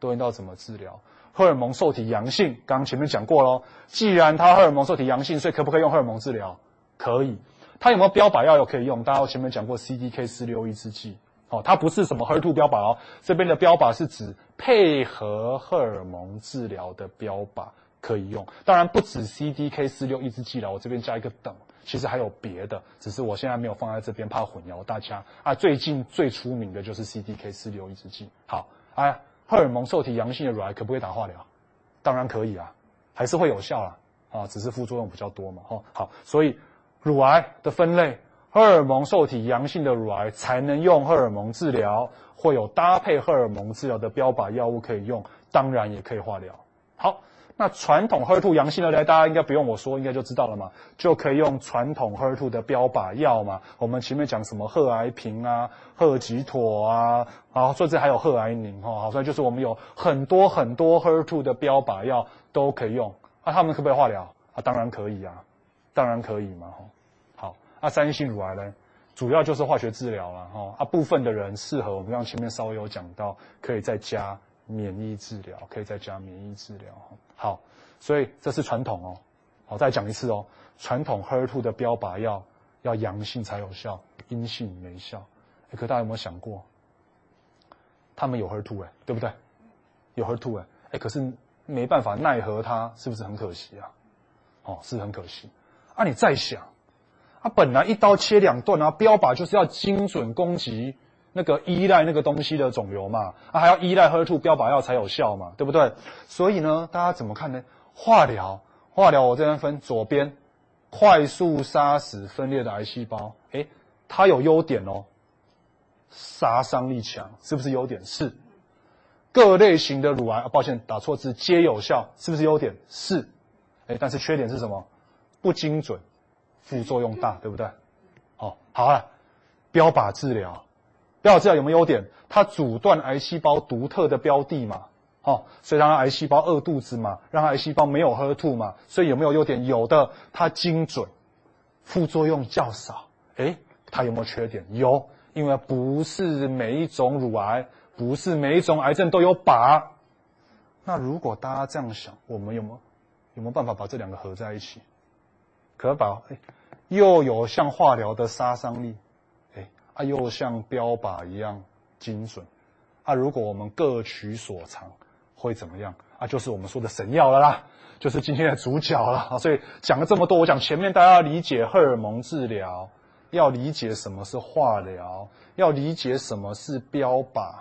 对应到怎么治疗？荷尔蒙受体阳性，刚刚前面讲过喽。既然它荷尔蒙受体阳性，所以可不可以用荷尔蒙治疗？可以。它有没有标靶药有可以用？大家前面讲过 CDK 四六抑制剂。哦，它不是什么 HER2 标靶哦，这边的标靶是指配合荷尔蒙治疗的标靶可以用。当然不止 CDK 四六抑制剂了，我这边加一个等，其实还有别的，只是我现在没有放在这边，怕混淆大家啊。最近最出名的就是 CDK 四六抑制剂。好，哎，荷尔蒙受体阳性的乳癌可不可以打化疗？当然可以啊，还是会有效啦，啊，只是副作用比较多嘛。哦，好，所以乳癌的分类。荷尔蒙受体阳性的乳癌才能用荷尔蒙治疗，会有搭配荷尔蒙治疗的标靶药物可以用，当然也可以化疗。好，那传统 HER2 阳性的呢，大家应该不用我说，应该就知道了嘛，就可以用传统 HER2 的标靶药嘛。我们前面讲什么贺癌平啊、贺吉妥啊，啊，甚至还有贺癌宁哈，好，所以就是我们有很多很多 HER2 的标靶药都可以用。啊，他们可不可以化疗？啊，当然可以啊，当然可以嘛，哈。好，啊，三阴性乳癌呢，主要就是化学治疗了，哈。啊，部分的人适合我们刚刚前面稍微有讲到，可以再加。免疫治疗可以再加免疫治疗，好，所以这是传统哦，好，再讲一次哦，传统 HER2 的标靶药要阳性才有效，阴性没效。可大家有没有想过，他们有 HER2 哎，对不对？有 HER2 哎，哎，可是没办法奈何他，是不是很可惜啊？哦，是很可惜。啊，你再想，啊，本来一刀切两段啊，标靶就是要精准攻击。那个依赖那个东西的肿瘤嘛，啊，还要依赖 HER2 标靶药才有效嘛，对不对？所以呢，大家怎么看呢？化疗，化疗，我这边分左边，快速杀死分裂的癌细胞，诶，它有优点哦，杀伤力强，是不是优点？是。各类型的乳癌，啊，抱歉，打错字，皆有效，是不是优点？是。诶，但是缺点是什么？不精准，副作用大，对不对？哦，好了，标靶治疗。要知道有没有优点？它阻断癌细胞独特的标的嘛，哦，所以让它癌细胞饿肚子嘛，让癌细胞没有喝吐嘛，所以有没有优点？有的，它精准，副作用较少。诶，它有没有缺点？有，因为不是每一种乳癌，不是每一种癌症都有靶。那如果大家这样想，我们有没有有没有办法把这两个合在一起？可把诶，又有像化疗的杀伤力。啊，又像标靶一样精准，啊，如果我们各取所长，会怎么样？啊，就是我们说的神药了啦，就是今天的主角了。所以讲了这么多，我讲前面大家要理解荷尔蒙治疗，要理解什么是化疗，要理解什么是标靶，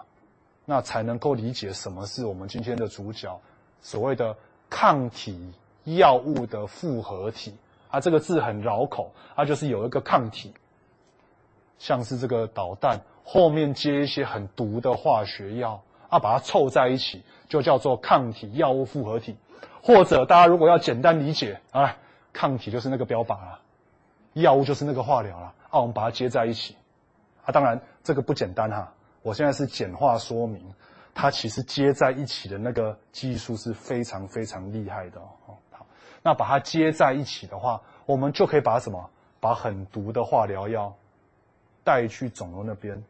那才能够理解什么是我们今天的主角，所谓的抗体药物的复合体。啊，这个字很绕口，啊，就是有一个抗体。像是这个导弹后面接一些很毒的化学药啊，把它凑在一起，就叫做抗体药物复合体。或者大家如果要简单理解啊，抗体就是那个标靶了，药物就是那个化疗了啊，我们把它接在一起啊。当然这个不简单哈，我现在是简化说明，它其实接在一起的那个技术是非常非常厉害的哦。好，那把它接在一起的话，我们就可以把什么？把很毒的化疗药。带去肿瘤那边，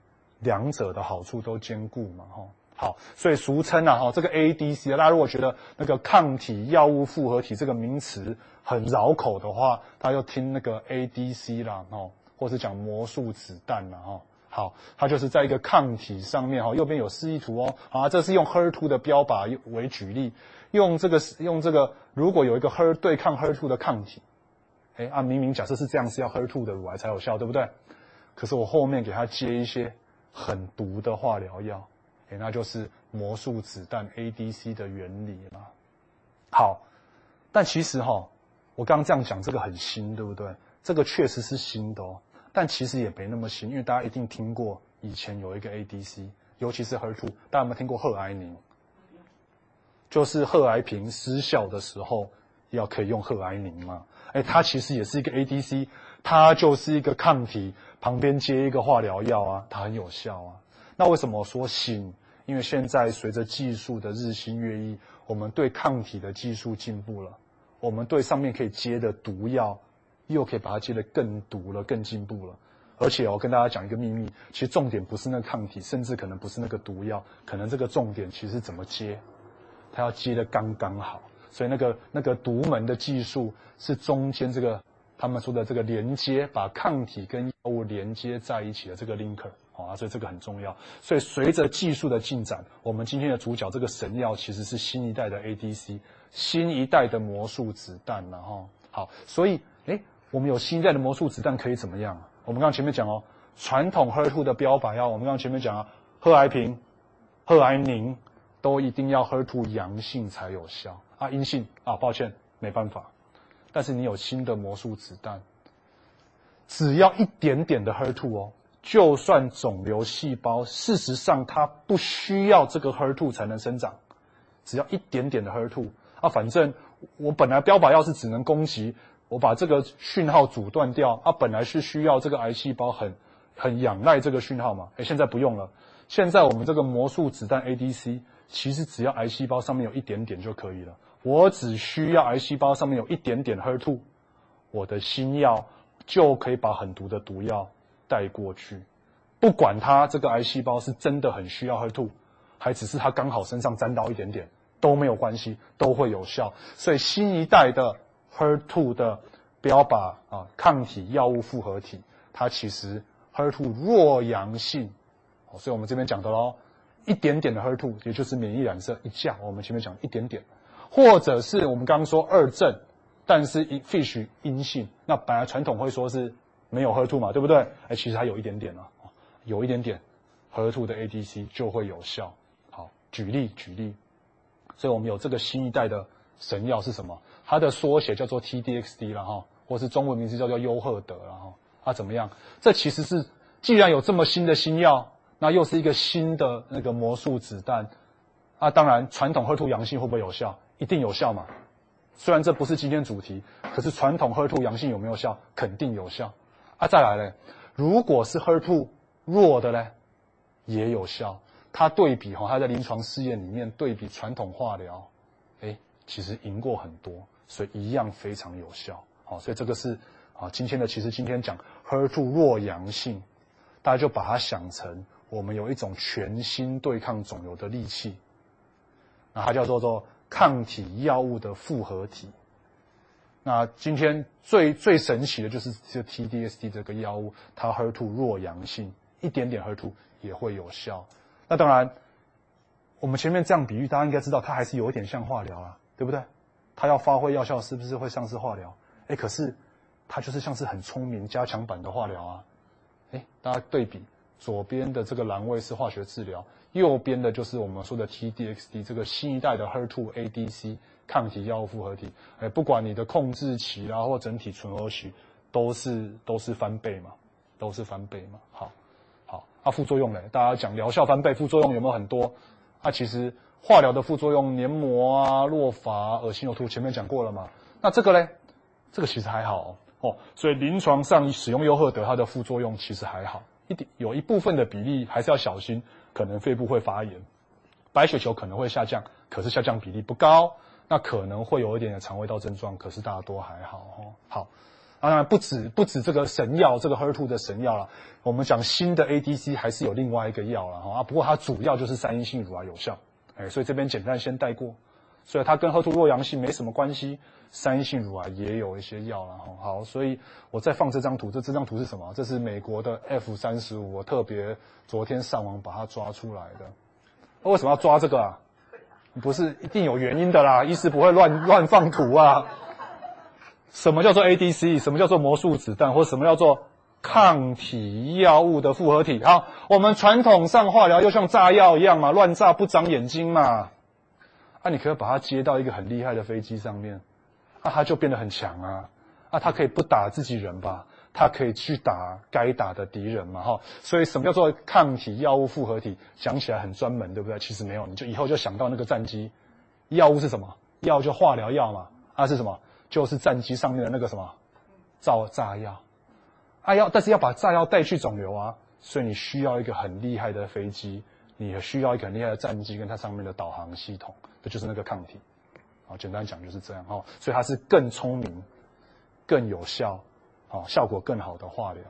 两者的好处都兼顾嘛，哈，好，所以俗称啊，哈，这个 ADC，啊大家如果觉得那个抗体药物复合体这个名词很绕口的话，他就听那个 ADC 啦，哈，或是讲魔术子弹啦，哈，好，它就是在一个抗体上面，哈，右边有示意图哦，啊，这是用 HER2 的标靶为举例，用这个用这个，如果有一个 HER 对抗 HER2 的抗体，哎，啊，明明假设是这样，是要 HER2 的乳癌才有效，对不对？可是我后面给他接一些很毒的化疗药，诶，那就是魔术子弹 ADC 的原理嘛。好，但其实哈，我刚刚这样讲，这个很新，对不对？这个确实是新的哦，但其实也没那么新，因为大家一定听过以前有一个 ADC，尤其是 HER2，大家有没有听过贺癌宁？就是贺癌平失效的时候，要可以用贺癌宁嘛？诶，它其实也是一个 ADC。它就是一个抗体，旁边接一个化疗药啊，它很有效啊。那为什么说新？因为现在随着技术的日新月异，我们对抗体的技术进步了，我们对上面可以接的毒药，又可以把它接得更毒了，更进步了。而且我跟大家讲一个秘密，其实重点不是那个抗体，甚至可能不是那个毒药，可能这个重点其实怎么接，它要接得刚刚好。所以那个那个独门的技术是中间这个。他们说的这个连接，把抗体跟药物连接在一起的这个 linker，啊，所以这个很重要。所以随着技术的进展，我们今天的主角这个神药其实是新一代的 ADC，新一代的魔术子弹了哈。好，所以诶，我们有新一代的魔术子弹可以怎么样？我们刚前面讲哦，传统 HER2 的标靶药，我们刚前面讲啊，贺癌平、贺癌宁都一定要 HER2 阳性才有效啊，阴性啊，抱歉，没办法。但是你有新的魔术子弹，只要一点点的 HER2 哦，就算肿瘤细胞事实上它不需要这个 HER2 才能生长，只要一点点的 HER2，啊，反正我本来标靶药是只能攻击，我把这个讯号阻断掉，啊，本来是需要这个癌细胞很很仰赖这个讯号嘛，哎，现在不用了，现在我们这个魔术子弹 ADC，其实只要癌细胞上面有一点点就可以了，我只需要癌细胞上面有一点点 HER2，我的新药就可以把很毒的毒药带过去。不管它这个癌细胞是真的很需要 HER2，还只是它刚好身上沾到一点点，都没有关系，都会有效。所以新一代的 HER2 的标靶啊抗体药物复合体，它其实 HER2 弱阳性，所以我们这边讲的喽，一点点的 HER2，也就是免疫染色一价，我们前面讲一点点，或者是我们刚刚说二正，但是 FISH 阴性，那本来传统会说是没有 HER2 嘛，对不对？哎，其实还有一点点啊。有一点点，HER2 的 ADC 就会有效。好，举例举例，所以我们有这个新一代的神药是什么？它的缩写叫做 TDXD 了哈，或是中文名字叫做优赫德了哈。它怎么样？这其实是既然有这么新的新药，那又是一个新的那个魔术子弹，啊，当然传统 HER2 阳性会不会有效？一定有效嘛。虽然这不是今天主题，可是传统 HER2 阳性有没有效？肯定有效。啊，再来嘞，如果是 HER2。弱的呢，也有效。它对比哈，它在临床试验里面对比传统化疗，哎，其实赢过很多，所以一样非常有效。好，所以这个是啊，今天的其实今天讲 HER2 弱阳性，大家就把它想成我们有一种全新对抗肿瘤的利器，那它叫做做抗体药物的复合体。那今天最最神奇的就是这 TDSD 这个药物，它 HER2 弱阳性。一点点 HER2 也会有效，那当然，我们前面这样比喻，大家应该知道，它还是有一点像化疗啊，对不对？它要发挥药效，是不是会像是化疗？哎，可是它就是像是很聪明加强版的化疗啊！哎，大家对比，左边的这个栏位是化学治疗，右边的就是我们说的 TDXD 这个新一代的 HER2 ADC 抗体药物复合体。哎，不管你的控制期啊，或整体存活期，都是都是翻倍嘛，都是翻倍嘛，好。啊，副作用呢，大家讲疗效翻倍，副作用有没有很多？啊，其实化疗的副作用，黏膜啊、落发、恶心呕吐，前面讲过了嘛。那这个嘞，这个其实还好哦。所以临床上使用优赫德，它的副作用其实还好，一点有一部分的比例还是要小心，可能肺部会发炎，白血球可能会下降，可是下降比例不高，那可能会有一点点肠胃道症状，可是大多还好哦。好。当然不止不止这个神药，这个 HER2 的神药了。我们讲新的 ADC 还是有另外一个药了哈啊。不过它主要就是三阴性乳癌有效，哎，所以这边简单先带过。所以它跟 HER2 弱阳性没什么关系，三性乳癌也有一些药了哈。好，所以我再放这张图，这这张图是什么？这是美国的 F 三十五，我特别昨天上网把它抓出来的。为什么要抓这个啊？不是一定有原因的啦，医师不会乱乱放图啊。什么叫做 ADC？什么叫做魔术子弹？或什么叫做抗体药物的复合体？好，我们传统上化疗又像炸药一样嘛，乱炸不长眼睛嘛。啊，你可以把它接到一个很厉害的飞机上面，那、啊、它就变得很强啊。啊，他可以不打自己人吧？他可以去打该打的敌人嘛？哈，所以什么叫做抗体药物复合体？讲起来很专门，对不对？其实没有，你就以后就想到那个战机，药物是什么？药就化疗药嘛。啊，是什么？就是战机上面的那个什么造炸药，啊要，但是要把炸药带去肿瘤啊，所以你需要一个很厉害的飞机，你需要一个很厉害的战机跟它上面的导航系统，这就是那个抗体，啊，简单讲就是这样哈，所以它是更聪明、更有效，啊，效果更好的化疗。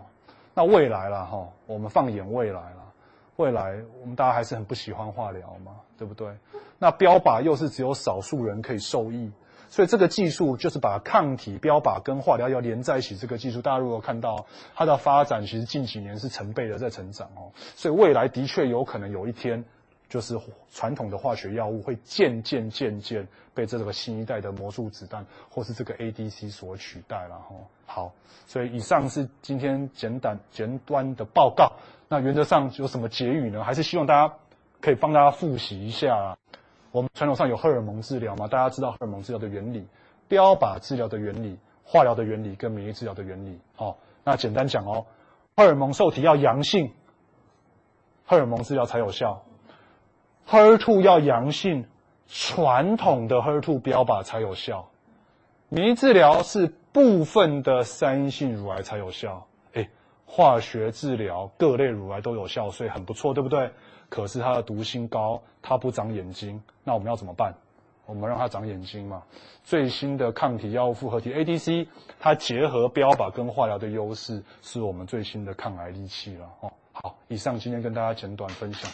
那未来了哈，我们放眼未来了，未来我们大家还是很不喜欢化疗嘛，对不对？那标靶又是只有少数人可以受益。所以这个技术就是把抗体标靶跟化疗药连在一起。这个技术，大家如果看到它的发展，其实近几年是成倍的在成长哦。所以未来的确有可能有一天，就是传统的化学药物会渐渐渐渐被这个新一代的魔术子弹或是这个 ADC 所取代了哈。好，所以以上是今天简短简短的报告。那原则上有什么结语呢？还是希望大家可以帮大家复习一下。我们传统上有荷尔蒙治疗嘛？大家知道荷尔蒙治疗的原理、标靶治疗的原理、化疗的原理跟免疫治疗的原理。哦，那简单讲哦，荷尔蒙受体要阳性，荷尔蒙治疗才有效；HER2 要阳性传统的 HER2 标靶才有效，免疫治疗是部分的三性乳癌才有效。哎，化学治疗各类乳癌都有效，所以很不错，对不对？可是它的毒性高，它不长眼睛，那我们要怎么办？我们让它长眼睛嘛。最新的抗体药物复合体 ADC，它结合标靶跟化疗的优势，是我们最新的抗癌利器了。哦，好，以上今天跟大家简短分享。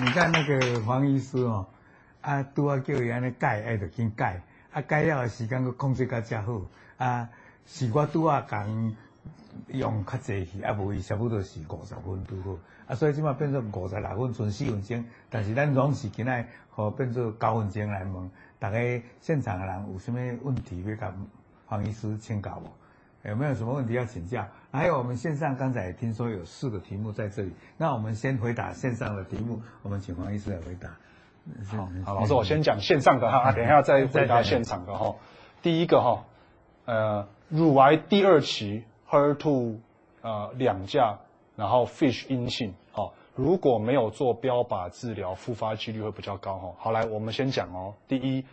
你看那个黄医师哦，啊，拄啊叫伊安尼改，爱就紧改，啊，改了的时间佫控制较正好，啊，是我拄啊讲用较济去，啊，无伊差不多是五十分拄好，啊，所以即马变做五十六分，剩四分钟，但是咱拢是今仔互变做九分钟来问，大家现场的人有啥物问题要甲黄医师请教无？有没有什么问题要请教？还有我们线上刚才听说有四个题目在这里，那我们先回答线上的题目，我们请黄医师来回答。好，好，老师，我先讲线上的哈，等一下再回答现场的哈。第一个哈，呃，乳癌第二期，HER2 呃两价，然后 FISH 阴性，好，如果没有做标靶治疗，复发几率会比较高哈。好，来，我们先讲哦，第一。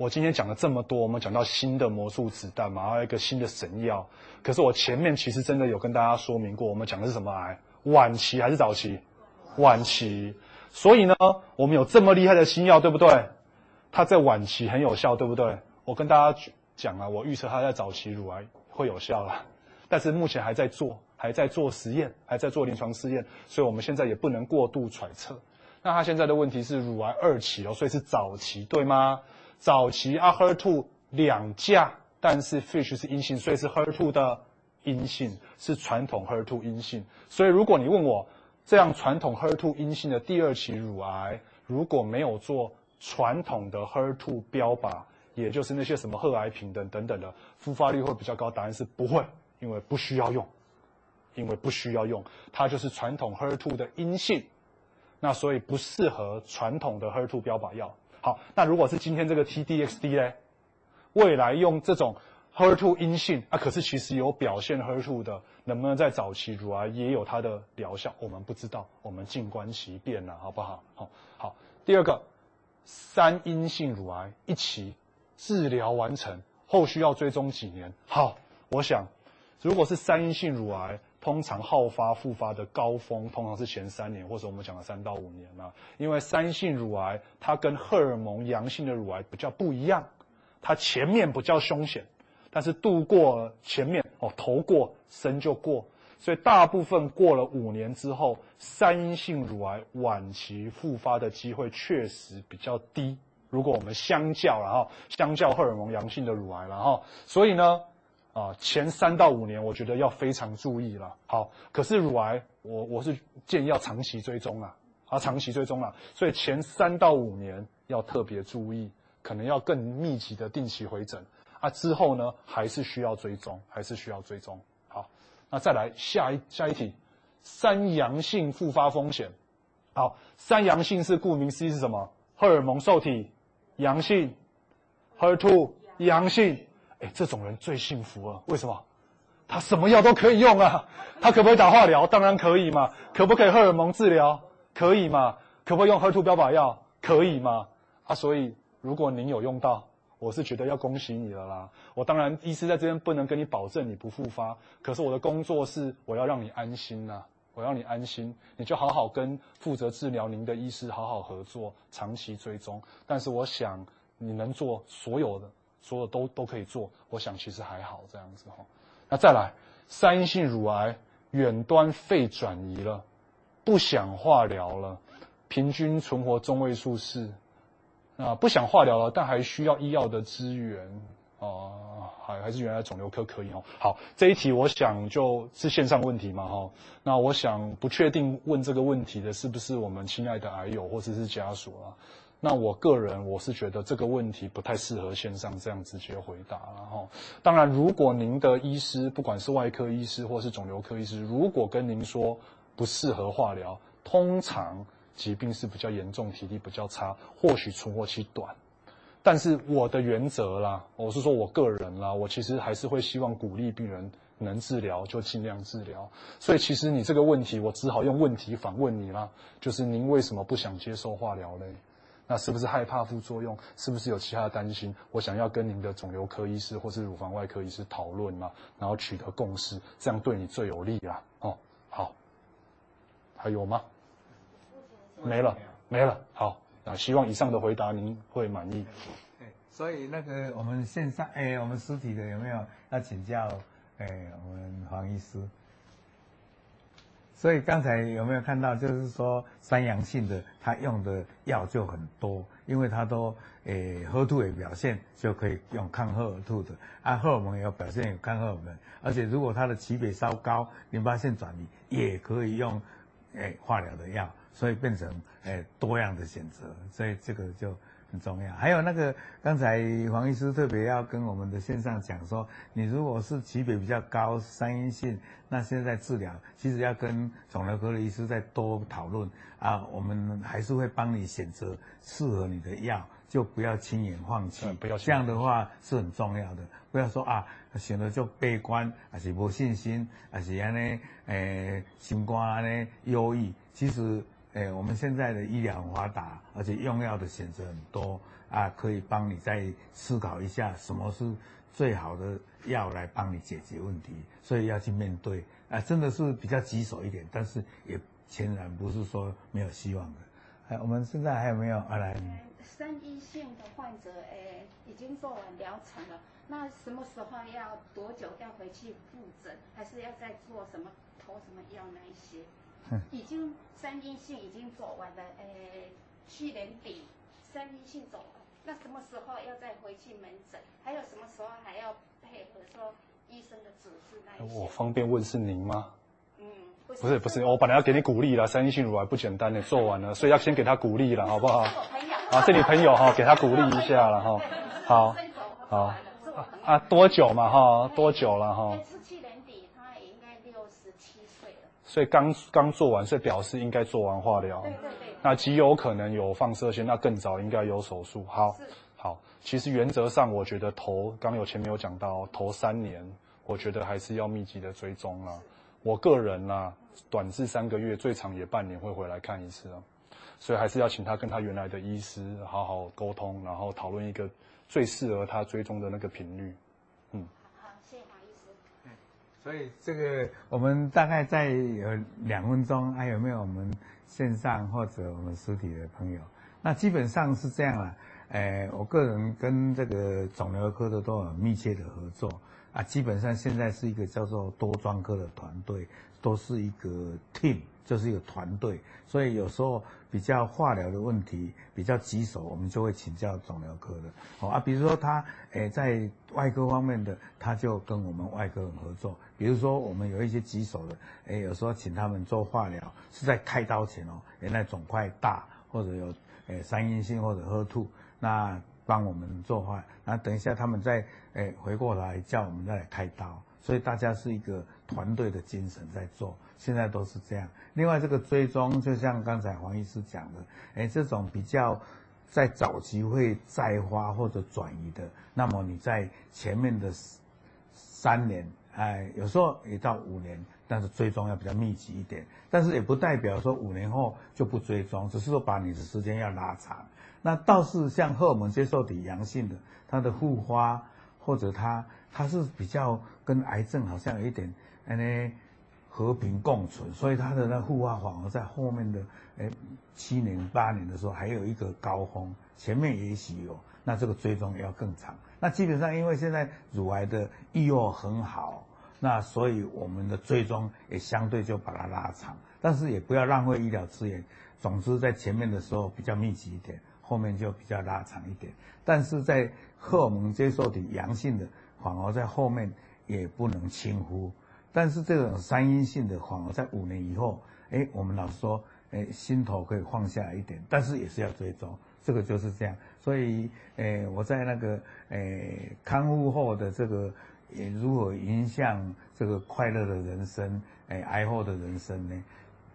我今天讲了这么多，我们讲到新的魔术子弹嘛，还有一个新的神药。可是我前面其实真的有跟大家说明过，我们讲的是什么癌？晚期还是早期？晚期。所以呢，我们有这么厉害的新药，对不对？它在晚期很有效，对不对？我跟大家讲啊，我预测它在早期乳癌会有效了，但是目前还在做，还在做实验，还在做临床试验，所以我们现在也不能过度揣测。那它现在的问题是乳癌二期哦，所以是早期，对吗？早期啊，HER2 两价，但是 FISH 是阴性，所以是 HER2 的阴性，是传统 HER2 阴性。所以如果你问我，这样传统 HER2 阴性的第二期乳癌，如果没有做传统的 HER2 标靶，也就是那些什么贺癌平等等等的，复发率会比较高？答案是不会，因为不需要用，因为不需要用，它就是传统 HER2 的阴性，那所以不适合传统的 HER2 标靶药。好，那如果是今天这个 T-DXd 呢？未来用这种 HER2 阴性啊，可是其实有表现 HER2 的，能不能在早期乳癌也有它的疗效？我们不知道，我们静观其变了，好不好？好，好。第二个，三阴性乳癌一起治疗完成，后续要追踪几年？好，我想，如果是三阴性乳癌。通常好发复发的高峰，通常是前三年，或者我们讲的三到五年啊。因为三性乳癌它跟荷尔蒙阳性的乳癌比较不一样，它前面比较凶险，但是度过前面哦，头过身就过，所以大部分过了五年之后，三性乳癌晚期复发的机会确实比较低。如果我们相较，然后相较荷尔蒙阳性的乳癌，然后所以呢。啊，前三到五年，我觉得要非常注意了。好，可是乳癌，我我是建议要长期追踪啊，啊，长期追踪啊，所以前三到五年要特别注意，可能要更密集的定期回诊啊。之后呢，还是需要追踪，还是需要追踪。好，那再来下一下一题，三阳性复发风险。好，三阳性是顾名思义是什么？荷尔蒙受体阳性，HER2 阳性。哎，这种人最幸福了。为什么？他什么药都可以用啊。他可不可以打化疗？当然可以嘛。可不可以荷尔蒙治疗？可以嘛。可不可以用 HER2 标靶药？可以嘛。啊，所以如果您有用到，我是觉得要恭喜你了啦。我当然医师在这边不能跟你保证你不复发，可是我的工作是我要让你安心呐、啊。我要你安心，你就好好跟负责治疗您的医师好好合作，长期追踪。但是我想你能做所有的。所有都都可以做，我想其实还好这样子哈。那再来，三阴性乳癌远端肺转移了，不想化疗了，平均存活中位数是啊，不想化疗了，但还需要医药的资源啊，还还是原来肿瘤科可以哦。好，这一题我想就是线上问题嘛哈。那我想不确定问这个问题的是不是我们亲爱的癌友或者是家属啊？那我个人我是觉得这个问题不太适合线上这样直接回答，然后当然，如果您的医师不管是外科医师或是肿瘤科医师，如果跟您说不适合化疗，通常疾病是比较严重，体力比较差，或许存活期短。但是我的原则啦，我是说我个人啦，我其实还是会希望鼓励病人能治疗就尽量治疗。所以其实你这个问题，我只好用问题反问你啦，就是您为什么不想接受化疗嘞？那是不是害怕副作用？是不是有其他的担心？我想要跟您的肿瘤科医师或是乳房外科医师讨论嘛，然后取得共识，这样对你最有利啦。哦，好，还有吗？没了，没了。好，那希望以上的回答您会满意。对，所以那个我们线上，哎，我们实体的有没有要请教？哎，我们黄医师。所以刚才有没有看到，就是说三阳性的，他用的药就很多，因为他都诶，HER2 也表现就可以用抗荷尔吐的，啊，荷尔蒙也有表现有抗荷尔蒙，而且如果他的级别稍高，淋巴腺转移也可以用诶化疗的药，所以变成诶多样的选择，所以这个就。很重要，还有那个刚才黄医师特别要跟我们的线上讲说，你如果是级别比较高，三阴性，那现在治疗其实要跟肿瘤科的医师再多讨论啊，我们还是会帮你选择适合你的药，就不要轻言放弃，不要这样的话是很重要的，不要说啊选择就悲观，还是没信心，还是安尼诶心肝安尼忧郁，其实。哎，我们现在的医疗很发达，而且用药的选择很多啊，可以帮你再思考一下什么是最好的药来帮你解决问题，所以要去面对啊，真的是比较棘手一点，但是也全然不是说没有希望的。哎，我们现在还有没有啊？来，三一性的患者，哎，已经做完疗程了，那什么时候要多久要回去复诊，还是要再做什么投什么药那一些？已经三阴性已经做完了，诶，去年底三阴性走了，那什么时候要再回去门诊？还有什么时候还要配合说医生的指示那一些？我方便问是您吗？嗯，不是不是，我本来要给你鼓励了，三阴性乳癌不简单的，做完了，所以要先给他鼓励了，好不好？啊，是你朋友哈，给他鼓励一下了哈。好，好，啊，多久嘛哈？多久了哈？所以刚刚做完，所以表示应该做完化疗。对对对。那极有可能有放射线，那更早应该有手术。好，好。其实原则上，我觉得头刚有前面有讲到，头三年，我觉得还是要密集的追踪啊。我个人啊，短至三个月，最长也半年会回来看一次啊。所以还是要请他跟他原来的医师好好沟通，然后讨论一个最适合他追踪的那个频率。所以这个我们大概再有两分钟，还有没有我们线上或者我们实体的朋友？那基本上是这样了。诶，我个人跟这个肿瘤科的都有密切的合作啊。基本上现在是一个叫做多专科的团队，都是一个 team，就是一个团队。所以有时候比较化疗的问题比较棘手，我们就会请教肿瘤科的。哦啊，比如说他诶在外科方面的，他就跟我们外科人合作。比如说我们有一些棘手的，诶有时候请他们做化疗是在开刀前哦，原来肿块大或者有诶三阴性或者喝吐。那帮我们做化，那等一下他们再诶回过来叫我们再来开刀，所以大家是一个团队的精神在做，现在都是这样。另外这个追踪，就像刚才黄医师讲的，诶这种比较在早期会再发或者转移的，那么你在前面的三年，哎，有时候也到五年，但是追踪要比较密集一点，但是也不代表说五年后就不追踪，只是说把你的时间要拉长。那倒是像荷尔蒙接受体阳性的，它的复发或者它它是比较跟癌症好像有一点，哎和平共存，所以它的那护发反而在后面的哎七年八年的时候还有一个高峰，前面也许有，那这个追踪要更长。那基本上因为现在乳癌的预后很好，那所以我们的追踪也相对就把它拉长，但是也不要浪费医疗资源。总之在前面的时候比较密集一点。后面就比较拉长一点，但是在荷尔蒙接受体阳性的，反而在后面也不能轻忽。但是这种三阴性的，反而在五年以后，哎，我们老实说，哎，心头可以放下一点，但是也是要追踪，这个就是这样。所以，哎，我在那个，哎，康复后的这个，也如何影响这个快乐的人生，哎，癌后的人生呢？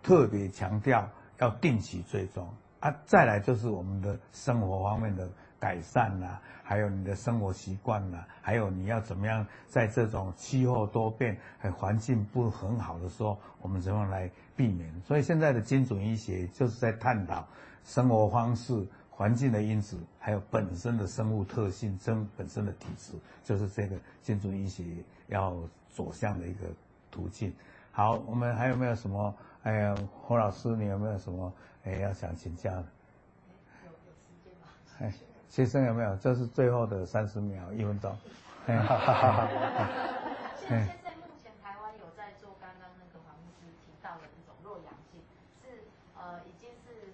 特别强调要定期追踪。啊，再来就是我们的生活方面的改善啦、啊，还有你的生活习惯啦，还有你要怎么样在这种气候多变、还环境不很好的时候，我们怎么样来避免？所以现在的精准医学就是在探讨生活方式、环境的因子，还有本身的生物特性、生本身的体质，就是这个精准医学要走向的一个途径。好，我们还有没有什么？哎呀，侯老师，你有没有什么哎要想请教的？有有时间吗？哎，学生有没有？这是最后的三十秒，一分钟。哎，哈哈哈哈哈。现在目前台湾有在做刚刚那个黄医师提到的那种弱阳性，是呃已经是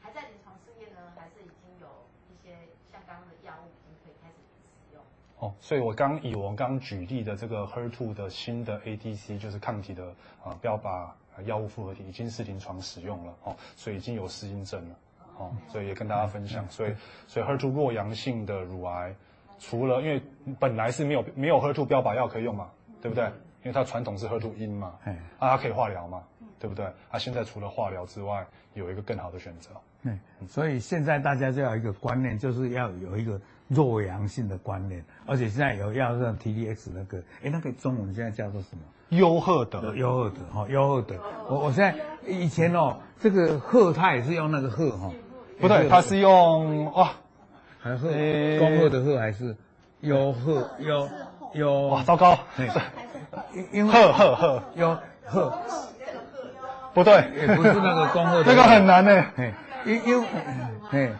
还在临床试验呢，还是已经有一些像刚刚的药物已经可以开始使用？哦，所以我刚以我刚举例的这个 HER2 的新的 ADC，就是抗体的啊标靶。药物复合体已经是临床使用了哦，所以已经有适应症了哦，所以也跟大家分享。所以，所以 HER2 弱阳性的乳癌，除了因为本来是没有没有 HER2 标靶药可以用嘛，对不对？因为它传统是 HER2 阴嘛，啊，它可以化疗嘛，对不对？啊，现在除了化疗之外，有一个更好的选择。嗯，所以现在大家就要一个观念，就是要有一个弱阳性的观念，而且现在有要让 TDX 那个，哎，那个中文现在叫做什么？优赫德，优赫德，哈，优赫德。我我现在以前哦，这个赫它也是用那个赫哈，不对，它是用哇，还是恭贺的贺还是？优赫优优？哇，糟糕，因因为赫赫赫优赫，不对，也不是那个恭贺，这个很难呢，因因哎，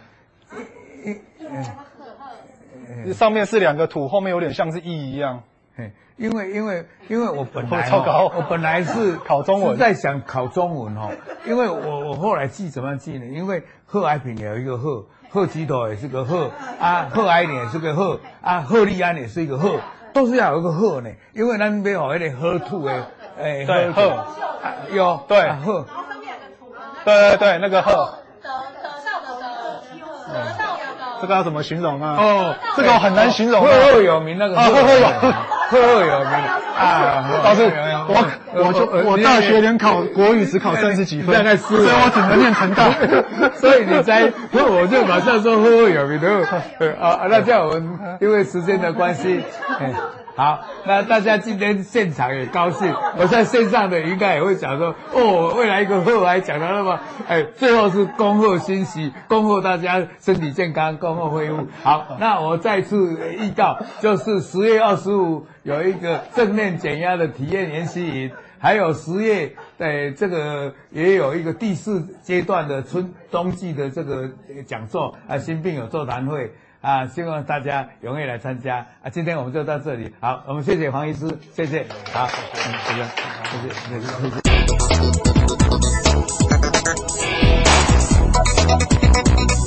上面是两个土，后面有点像是一一样。因为因为因为我本来 我本来是 考中文，在想考中文哈，因为我我后来记怎么记呢？因为贺爱平有一个贺，贺吉头也是个贺啊，贺爱莲也是个贺啊，贺利安也是一个贺，都是要有一个贺呢。因为咱没有那个贺土的，哎，对贺有对贺，对对对，那个贺。这个要怎么形容啊？哦，这个很难形容。赫赫有名那个，赫赫有，赫赫有名啊！老师，我我就我大学连考国语只考三十几分，大概是，所以我只能念成大。所以你在，那我就马上说赫赫有名的。啊，那这样我们因为时间的关系，好，那大家今天现场也高兴，我在线上的应该也会讲说，哦，未来一个贺还讲到那么，哎，最后是恭贺新喜，恭贺大家身体健康，恭贺恢复。好，那我再次预告，就是十月二十五有一个正念减压的体验研习营，还有十月，在这个也有一个第四阶段的春冬季的这个讲座啊，新病友座谈会啊，希望大家踊跃来参加啊。今天我们就到这里，好，我们谢谢黄医师，谢谢，好，谢谢，谢谢，谢谢。